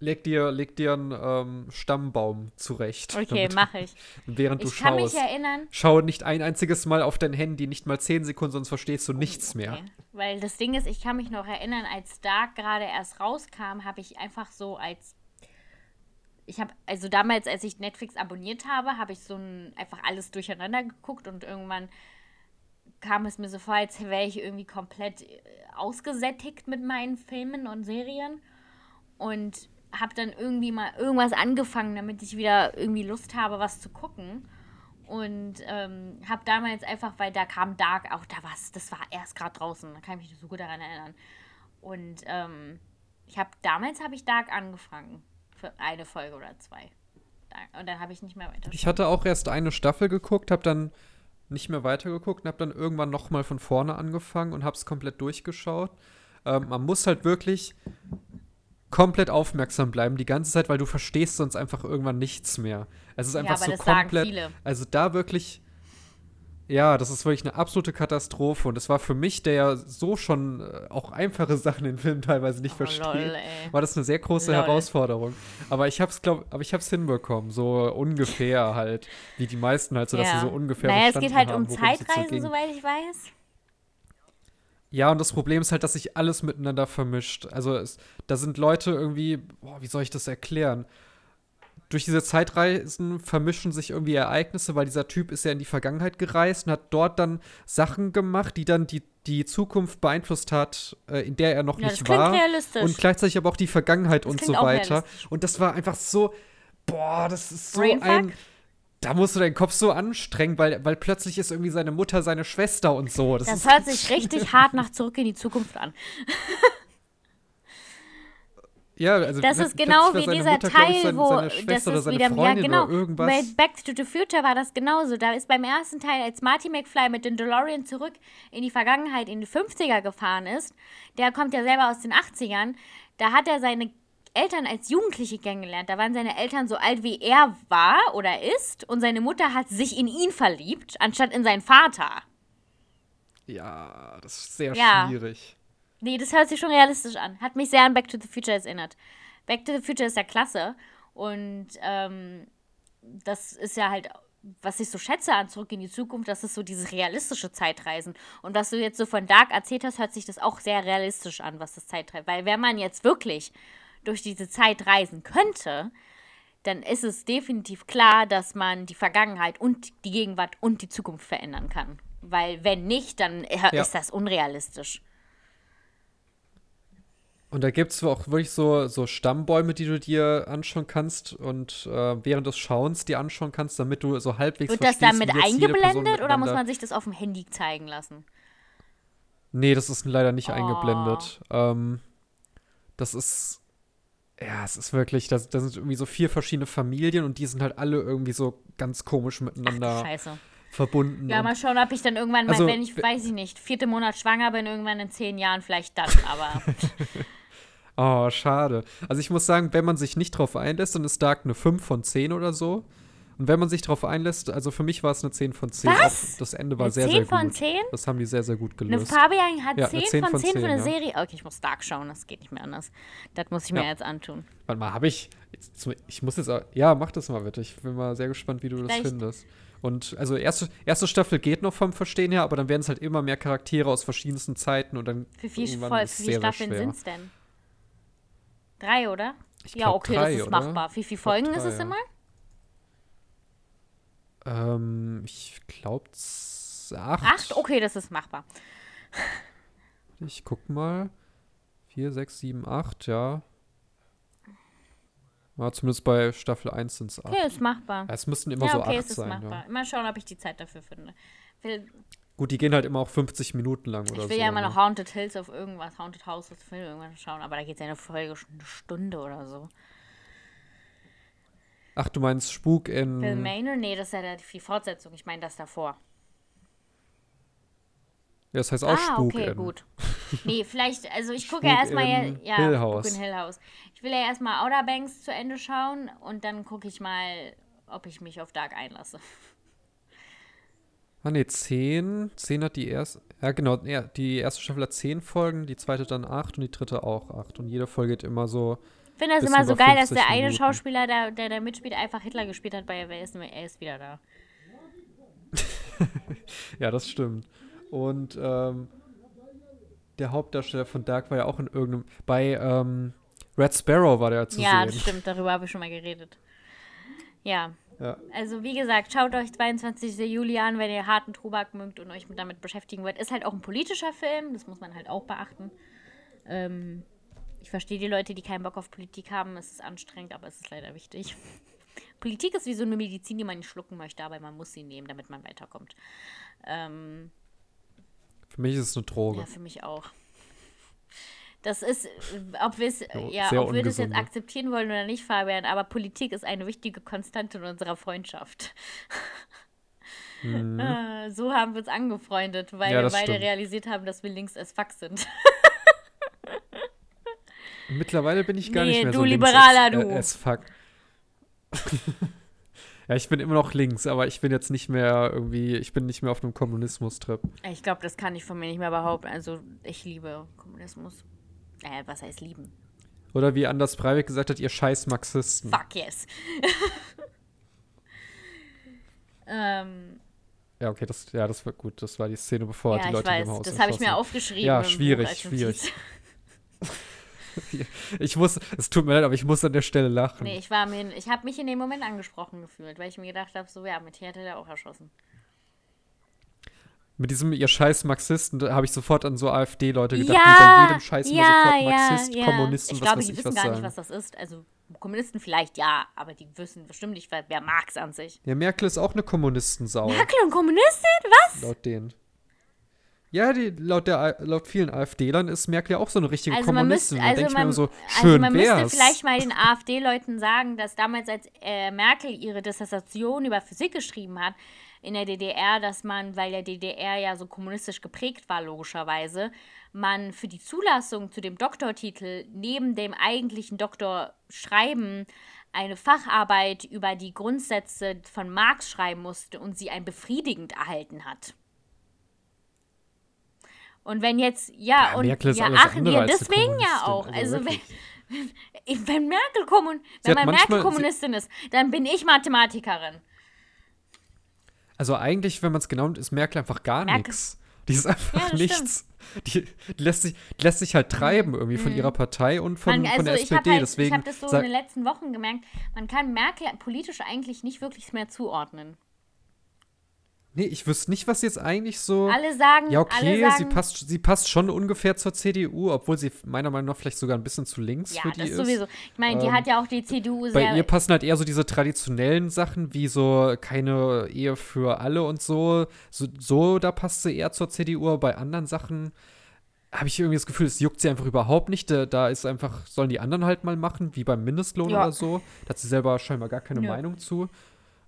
Leg dir, leg dir einen ähm, Stammbaum zurecht. Okay, mache ich. [laughs] Während ich du schaust. Ich kann mich erinnern. Schau nicht ein einziges Mal auf dein Handy, nicht mal zehn Sekunden, sonst verstehst du nichts okay. mehr. Weil das Ding ist, ich kann mich noch erinnern, als Dark gerade erst rauskam, habe ich einfach so als ich habe, also damals, als ich Netflix abonniert habe, habe ich so ein, einfach alles durcheinander geguckt und irgendwann kam es mir so vor, als wäre ich irgendwie komplett äh, ausgesättigt mit meinen Filmen und Serien und habe dann irgendwie mal irgendwas angefangen, damit ich wieder irgendwie Lust habe, was zu gucken. Und ähm, habe damals einfach, weil da kam Dark auch, da was, das war erst gerade draußen, da kann ich mich so gut daran erinnern. Und ähm, ich habe damals habe ich Dark angefangen für eine Folge oder zwei. Und dann habe ich nicht mehr weiter. Ich hatte auch erst eine Staffel geguckt, habe dann nicht mehr weitergeguckt und habe dann irgendwann noch mal von vorne angefangen und habe es komplett durchgeschaut. Ähm, man muss halt wirklich komplett aufmerksam bleiben die ganze Zeit, weil du verstehst sonst einfach irgendwann nichts mehr. Es ist einfach ja, so komplett. Also da wirklich ja, das ist wirklich eine absolute Katastrophe. Und das war für mich, der ja so schon äh, auch einfache [laughs] Sachen in Filmen teilweise nicht oh, versteht, lol, war das eine sehr große lol. Herausforderung. Aber ich hab's, glaub, aber ich hab's hinbekommen, so ungefähr halt, wie die meisten halt, so dass sie so ungefähr Naja, es geht halt haben, um Zeitreisen, soweit ich weiß. Ja, und das Problem ist halt, dass sich alles miteinander vermischt. Also es, da sind Leute irgendwie, boah, wie soll ich das erklären? durch diese Zeitreisen vermischen sich irgendwie Ereignisse, weil dieser Typ ist ja in die Vergangenheit gereist und hat dort dann Sachen gemacht, die dann die, die Zukunft beeinflusst hat, äh, in der er noch ja, nicht das war. Und gleichzeitig aber auch die Vergangenheit das und so weiter. Und das war einfach so, boah, das ist so ein. Da musst du deinen Kopf so anstrengen, weil, weil plötzlich ist irgendwie seine Mutter seine Schwester und so. Das, das hört sich [laughs] richtig hart nach Zurück in die Zukunft an. [laughs] Ja, also das ist genau wie dieser Mutter, Teil, ich, seine, wo seine das ist wieder ja genau. Bei Back to the Future war das genauso. Da ist beim ersten Teil, als Marty McFly mit den DeLorean zurück in die Vergangenheit, in die 50er gefahren ist, der kommt ja selber aus den 80ern, da hat er seine Eltern als Jugendliche kennengelernt. Da waren seine Eltern so alt, wie er war oder ist und seine Mutter hat sich in ihn verliebt, anstatt in seinen Vater. Ja, das ist sehr ja. schwierig. Nee, das hört sich schon realistisch an. Hat mich sehr an Back to the Future erinnert. Back to the Future ist ja klasse. Und ähm, das ist ja halt, was ich so schätze an Zurück in die Zukunft, das ist so dieses realistische Zeitreisen. Und was du jetzt so von Dark erzählt hast, hört sich das auch sehr realistisch an, was das Zeitreisen. Weil wenn man jetzt wirklich durch diese Zeit reisen könnte, dann ist es definitiv klar, dass man die Vergangenheit und die Gegenwart und die Zukunft verändern kann. Weil wenn nicht, dann ja. ist das unrealistisch. Und da gibt es auch wirklich so, so Stammbäume, die du dir anschauen kannst und äh, während des Schauens dir anschauen kannst, damit du so halbwegs Wird das damit eingeblendet oder muss man sich das auf dem Handy zeigen lassen? Nee, das ist leider nicht oh. eingeblendet. Ähm, das ist, ja, es ist wirklich, da, da sind irgendwie so vier verschiedene Familien und die sind halt alle irgendwie so ganz komisch miteinander. Ach, verbunden. Ja, mal schauen, ob ich dann irgendwann mal, also, wenn ich, weiß ich nicht, vierte Monat schwanger bin, irgendwann in zehn Jahren vielleicht dann, [laughs] aber. Oh, schade. Also ich muss sagen, wenn man sich nicht drauf einlässt, dann ist Dark eine 5 von 10 oder so. Und wenn man sich darauf einlässt, also für mich war es eine 10 von 10. Was? Auch das Ende war Eine sehr, 10 sehr gut. von 10? Das haben die sehr, sehr gut Eine gelöst. Fabian hat Ja, 10, eine 10 von von 10 für 10, eine ja. Serie. Okay, ich muss Dark schauen, das geht nicht mehr anders. Das muss ich mir Ja. jetzt antun. Warte mal, habe ich. Jetzt, ich muss jetzt. auch- Ja, mach das mal bitte. Ich bin mal sehr gespannt, wie du das Vielleicht- findest. Und also erste, erste Staffel geht noch vom Verstehen her, aber dann werden es halt immer mehr Charaktere aus verschiedensten Zeiten und dann Für wie, ist sehr Staffeln sind es denn? Drei, oder? Ich ja, glaub, okay, drei, das ist oder? machbar. Wie viele glaub, Folgen ist drei, es ja. Ähm, ich glaube acht. Acht? Okay, das ist machbar. Ich guck mal. Vier, sechs, sieben, acht, ja. Ja, zumindest bei Staffel 1 sind es acht. Okay, ist machbar. Ja, es müssten immer ja, so okay, acht es ist sein, machbar. ja. Mal schauen, ob ich die Zeit dafür finde. Will, Gut, die gehen halt immer auch 50 Minuten lang oder ich so. will ja immer ne? noch Haunted Hills auf irgendwas, Haunted House auf Film irgendwann schauen, aber da geht es ja eine Folge schon eine Stunde oder so. Ach, du meinst Spuk in. Bill Manor? Nee, das ist ja die Fortsetzung. Ich meine das davor. Ja, das heißt auch ah, Spuk okay, in. gut. Nee, vielleicht, also ich gucke ja erstmal ja, ja Hill Spuk House. in Hill House. Ich will ja erstmal Outer Banks zu Ende schauen und dann gucke ich mal, ob ich mich auf Dark einlasse. Ah, nee, 10. 10 hat die erste. Ja, genau. Ja, die erste Staffel hat 10 Folgen, die zweite dann 8 und die dritte auch 8. Und jede Folge geht immer so. Ich finde das immer so geil, dass 50 der eine Minuten. Schauspieler, der, der da mitspielt, einfach Hitler gespielt hat bei Wer ist, er ist wieder da. [laughs] Ja, das stimmt. Und ähm, der Hauptdarsteller von Dark war ja auch in irgendeinem. Bei ähm, Red Sparrow war der zu ja, sehen. das stimmt, darüber habe ich schon mal geredet. Ja, Ja. also wie gesagt, schaut euch 22. Juli an, wenn ihr harten Tobak mögt und euch damit beschäftigen wollt. Ist halt auch ein politischer Film, das muss man halt auch beachten. Ähm, ich verstehe die Leute, die keinen Bock auf Politik haben. Es ist anstrengend, aber es ist leider wichtig. [laughs] Politik ist wie so eine Medizin, die man nicht schlucken möchte, aber man muss sie nehmen, damit man weiterkommt. Ähm, Für mich ist es eine Droge. ja, für mich auch. Das ist, äh, ob, wir's, ja, ob wir das jetzt ungesunde. akzeptieren wollen oder nicht, Fabian, aber Politik ist eine wichtige Konstante in unserer Freundschaft. Äh, [laughs] so haben wir uns angefreundet, weil Mhm. Ja, wir beide stimmt. realisiert haben, dass wir links as fuck sind. [laughs] Mittlerweile bin ich gar Nee, nicht mehr du so links Liberaler, as, du. Äh, as fuck. [laughs] ja, ich bin immer noch links, aber ich bin jetzt nicht mehr irgendwie, ich bin nicht mehr auf einem Kommunismus-Trip. Ich glaube, das kann ich von mir nicht mehr behaupten. Also, ich liebe Kommunismus. Äh, was heißt lieben? Oder wie Anders Breivik gesagt hat, ihr scheiß Marxisten. Fuck yes. [laughs] ähm, Ja, okay, das, ja, das war gut. Das war die Szene, bevor ja, die ich Leute im weiß. Haus Das habe ich mir aufgeschrieben. Ja, im schwierig, schwierig. [laughs] Ich muss, es tut mir leid, aber ich muss an der Stelle lachen. Nee, ich war mir, ich habe mich in dem Moment angesprochen gefühlt, weil ich mir gedacht habe, so ja, mit hier hätte der auch erschossen. Mit diesem ihr scheiß Marxisten, da habe ich sofort an so AfD-Leute gedacht, ja, die bei jedem Scheiß ja, sofort Marxist, ja. Kommunisten, Ich was glaube, weiß die ich wissen was gar sagen. nicht, was das ist. Also Kommunisten vielleicht ja, aber die wissen bestimmt nicht, wer, wer Marx an sich. ja, Merkel ist auch eine Kommunistensau, Merkel und Kommunistin? Was? laut denen. Ja, die, laut, der, laut vielen AfD-Lern ist Merkel ja auch so eine richtige Also man Kommunistin. müsste, da also denke ich mir man, so, also man müsste wär's. vielleicht mal den AfD-Leuten sagen, dass damals, als äh, Merkel ihre Dissertation über Physik geschrieben hat in der DDR, dass man, weil der DDR ja so kommunistisch geprägt war, logischerweise, man für die Zulassung zu dem Doktortitel neben dem eigentlichen Doktorschreiben eine Facharbeit über die Grundsätze von Marx schreiben musste und sie ein befriedigend erhalten hat. Und wenn jetzt, ja, Ja, und Merkel ist ja, alles ach, andere ja, als eine deswegen ja auch. also Also, wenn, [laughs] wenn Merkel kommun, wenn man Merkel Kommunistin ist, dann bin ich Mathematikerin. Also eigentlich, wenn man es genau nimmt, ist Merkel einfach gar nichts. Die ist einfach Ja, nichts. Die, die, lässt sich, die lässt sich halt treiben irgendwie von ihrer Partei und von, Mhm. Man, von der also ich habe SPD. halt, Deswegen ich habe das so in den letzten Wochen gemerkt, man kann Merkel politisch eigentlich nicht wirklich mehr zuordnen. Nee, ich wüsste nicht, was jetzt eigentlich so. Alle sagen, ja, okay, sagen, sie passt, sie passt schon ungefähr zur CDU, obwohl sie meiner Meinung nach vielleicht sogar ein bisschen zu links ja, für die das ist. sowieso. Ich meine, die Ähm, hat ja auch die CDU Bei sehr ihr passen halt eher so diese traditionellen Sachen, wie so keine Ehe für alle und so. So, so da passt sie eher zur CDU, aber bei anderen Sachen habe ich irgendwie das Gefühl, es juckt sie einfach überhaupt nicht. Da, da ist einfach, sollen die anderen halt mal machen, wie beim Mindestlohn Ja. oder so. Da hat sie selber scheinbar gar keine Nö. Meinung zu.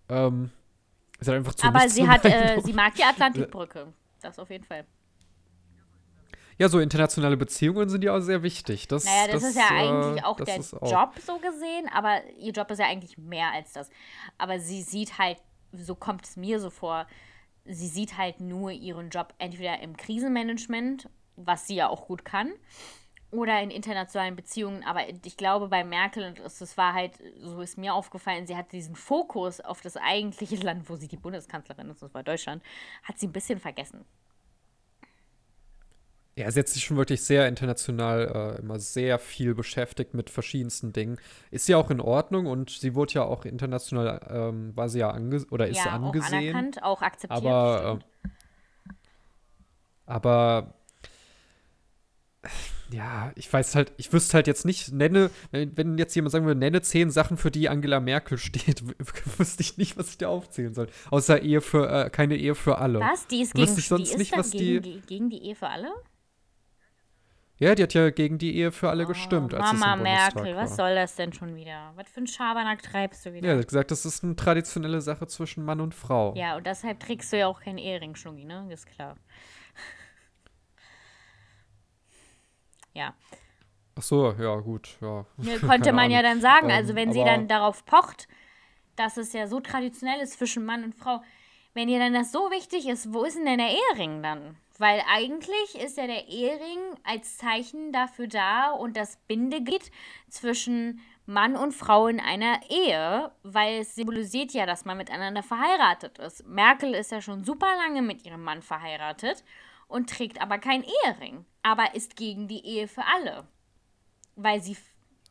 Ähm, halt einfach zu aber sie hat, äh, sie mag die Atlantikbrücke. Das auf jeden Fall. Ja, so internationale Beziehungen sind ja auch sehr wichtig. Das, naja, das, das ist ja äh, eigentlich auch der auch- Job so gesehen, aber ihr Job ist ja eigentlich mehr als das. Aber sie sieht halt, so kommt es mir so vor, sie sieht halt nur ihren Job entweder im Krisenmanagement, was sie ja auch gut kann, oder in internationalen Beziehungen. Aber ich glaube, bei Merkel, und das, war halt, so ist mir aufgefallen, sie hat diesen Fokus auf das eigentliche Land, wo sie die Bundeskanzlerin ist, das war Deutschland, hat sie ein bisschen vergessen. Ja, sie hat sich schon wirklich sehr international äh, immer sehr viel beschäftigt mit verschiedensten Dingen. Ist ja auch in Ordnung und sie wurde ja auch international, ähm, war sie ja ange oder ist ja, auch angesehen. anerkannt, auch akzeptiert. aber, äh, aber ja, ich weiß halt, ich wüsste halt jetzt nicht, nenne, wenn, jetzt jemand sagen würde, nenne zehn Sachen, für die Angela Merkel steht, [laughs] wüsste ich nicht, was ich da aufzählen soll. Außer Ehe für, äh, keine Ehe für alle. Was? Die ist Wüsste gegen, ich sonst die nicht, was gegen, die- gegen die Ehe für alle? Ja, die hat ja gegen die Ehe für alle gestimmt, als Oh, Mama Merkel, was soll das denn schon wieder? Was für ein Schabernack treibst du wieder? Ja, sie hat gesagt, das ist eine traditionelle Sache zwischen Mann und Frau. Ja, und deshalb trägst du ja auch keinen Ehering, Schnucki, ne? Ist klar. Ja. Ach so, ja, gut, ja. [laughs] Konnte man ja Ahnung. dann sagen. Ähm, also wenn sie aber- dann darauf pocht, dass es ja so traditionell ist zwischen Mann und Frau, wenn ihr dann das so wichtig ist, wo ist denn, denn der Ehering dann? Weil eigentlich ist ja der Ehering als Zeichen dafür da und das Bindeglied zwischen Mann und Frau in einer Ehe, weil es symbolisiert ja, dass man miteinander verheiratet ist. Merkel ist ja schon super lange mit ihrem Mann verheiratet und trägt aber keinen Ehering, aber ist gegen die Ehe für alle. Weil sie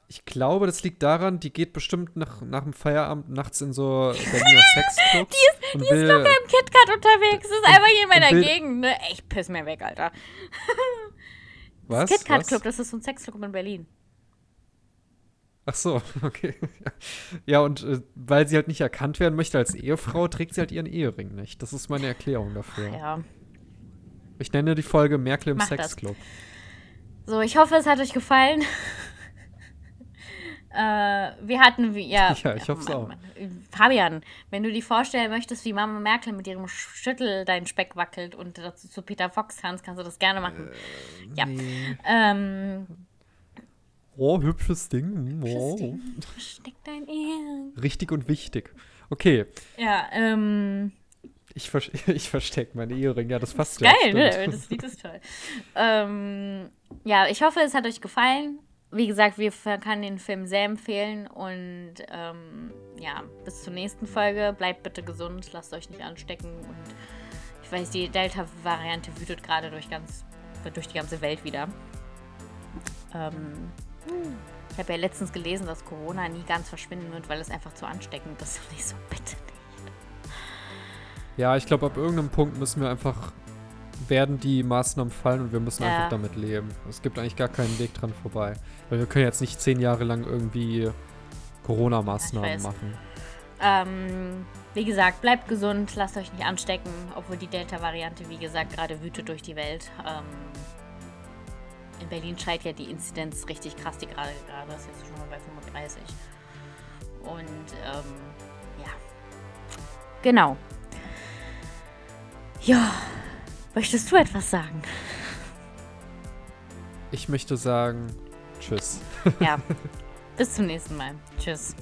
Ich glaube, das liegt daran, die geht bestimmt nach, nach dem Feierabend nachts in so [laughs] Berliner Sexclubs und will, im KitKat unterwegs. Das ist einfach hier in meiner will- Gegend, ne? Ich piss mir weg, Alter. [laughs] was? KitKat was? Club, das ist so ein Sexclub in Berlin. Ach so, [laughs] okay. Ja, und äh, weil sie halt nicht erkannt werden möchte als Ehefrau, trägt sie halt ihren Ehering nicht. Das ist meine Erklärung dafür. Ja. Ich nenne die Folge Merkel im Mach das. Sexclub. So, ich hoffe, es hat euch gefallen. [laughs] äh, wir hatten, wie, ja. [laughs] Ja, ich hoff's auch. Fabian, wenn du dir vorstellen möchtest, wie Mama Merkel mit ihrem Schüttel deinen Speck wackelt und dazu zu Peter Fox tanzt, kannst du das gerne machen. ja. Nee. Ähm, Oh, hübsches Ding. Oh. steck dein Ehe. Richtig und wichtig. Okay, Ja, ähm. Ich, vers [laughs] ich verstecke meine Ehering. Ja, das passt Geil, ja. ne? stimmt. Das Lied ist toll. ähm, ja, ich hoffe, es hat euch gefallen. Wie gesagt, wir können den Film sehr empfehlen und ähm, ja, bis zur nächsten Folge. Bleibt bitte gesund, lasst euch nicht anstecken und ich weiß, die Delta-Variante wütet gerade durch, ganz, durch die ganze Welt wieder. Ähm, ich habe ja letztens gelesen, dass Corona nie ganz verschwinden wird, weil es einfach zu ansteckend ist. [laughs] Und ich so, bitte nicht. Ja, ich glaube, ab irgendeinem Punkt müssen wir einfach, werden die Maßnahmen fallen und wir müssen Ja. einfach damit leben. Es gibt eigentlich gar keinen Weg dran vorbei. Weil wir können jetzt nicht zehn Jahre lang irgendwie Corona-Maßnahmen machen. Ähm, wie gesagt, bleibt gesund, lasst euch nicht anstecken, obwohl die Delta-Variante, wie gesagt, gerade wütet durch die Welt. Ähm, in Berlin schreit ja die Inzidenz richtig krass, die gerade gerade ist jetzt schon mal bei 35. Und ähm, ja. Genau. Ja. Möchtest du etwas sagen? Ich möchte sagen, tschüss. Ja. [laughs] Bis zum nächsten Mal. Tschüss.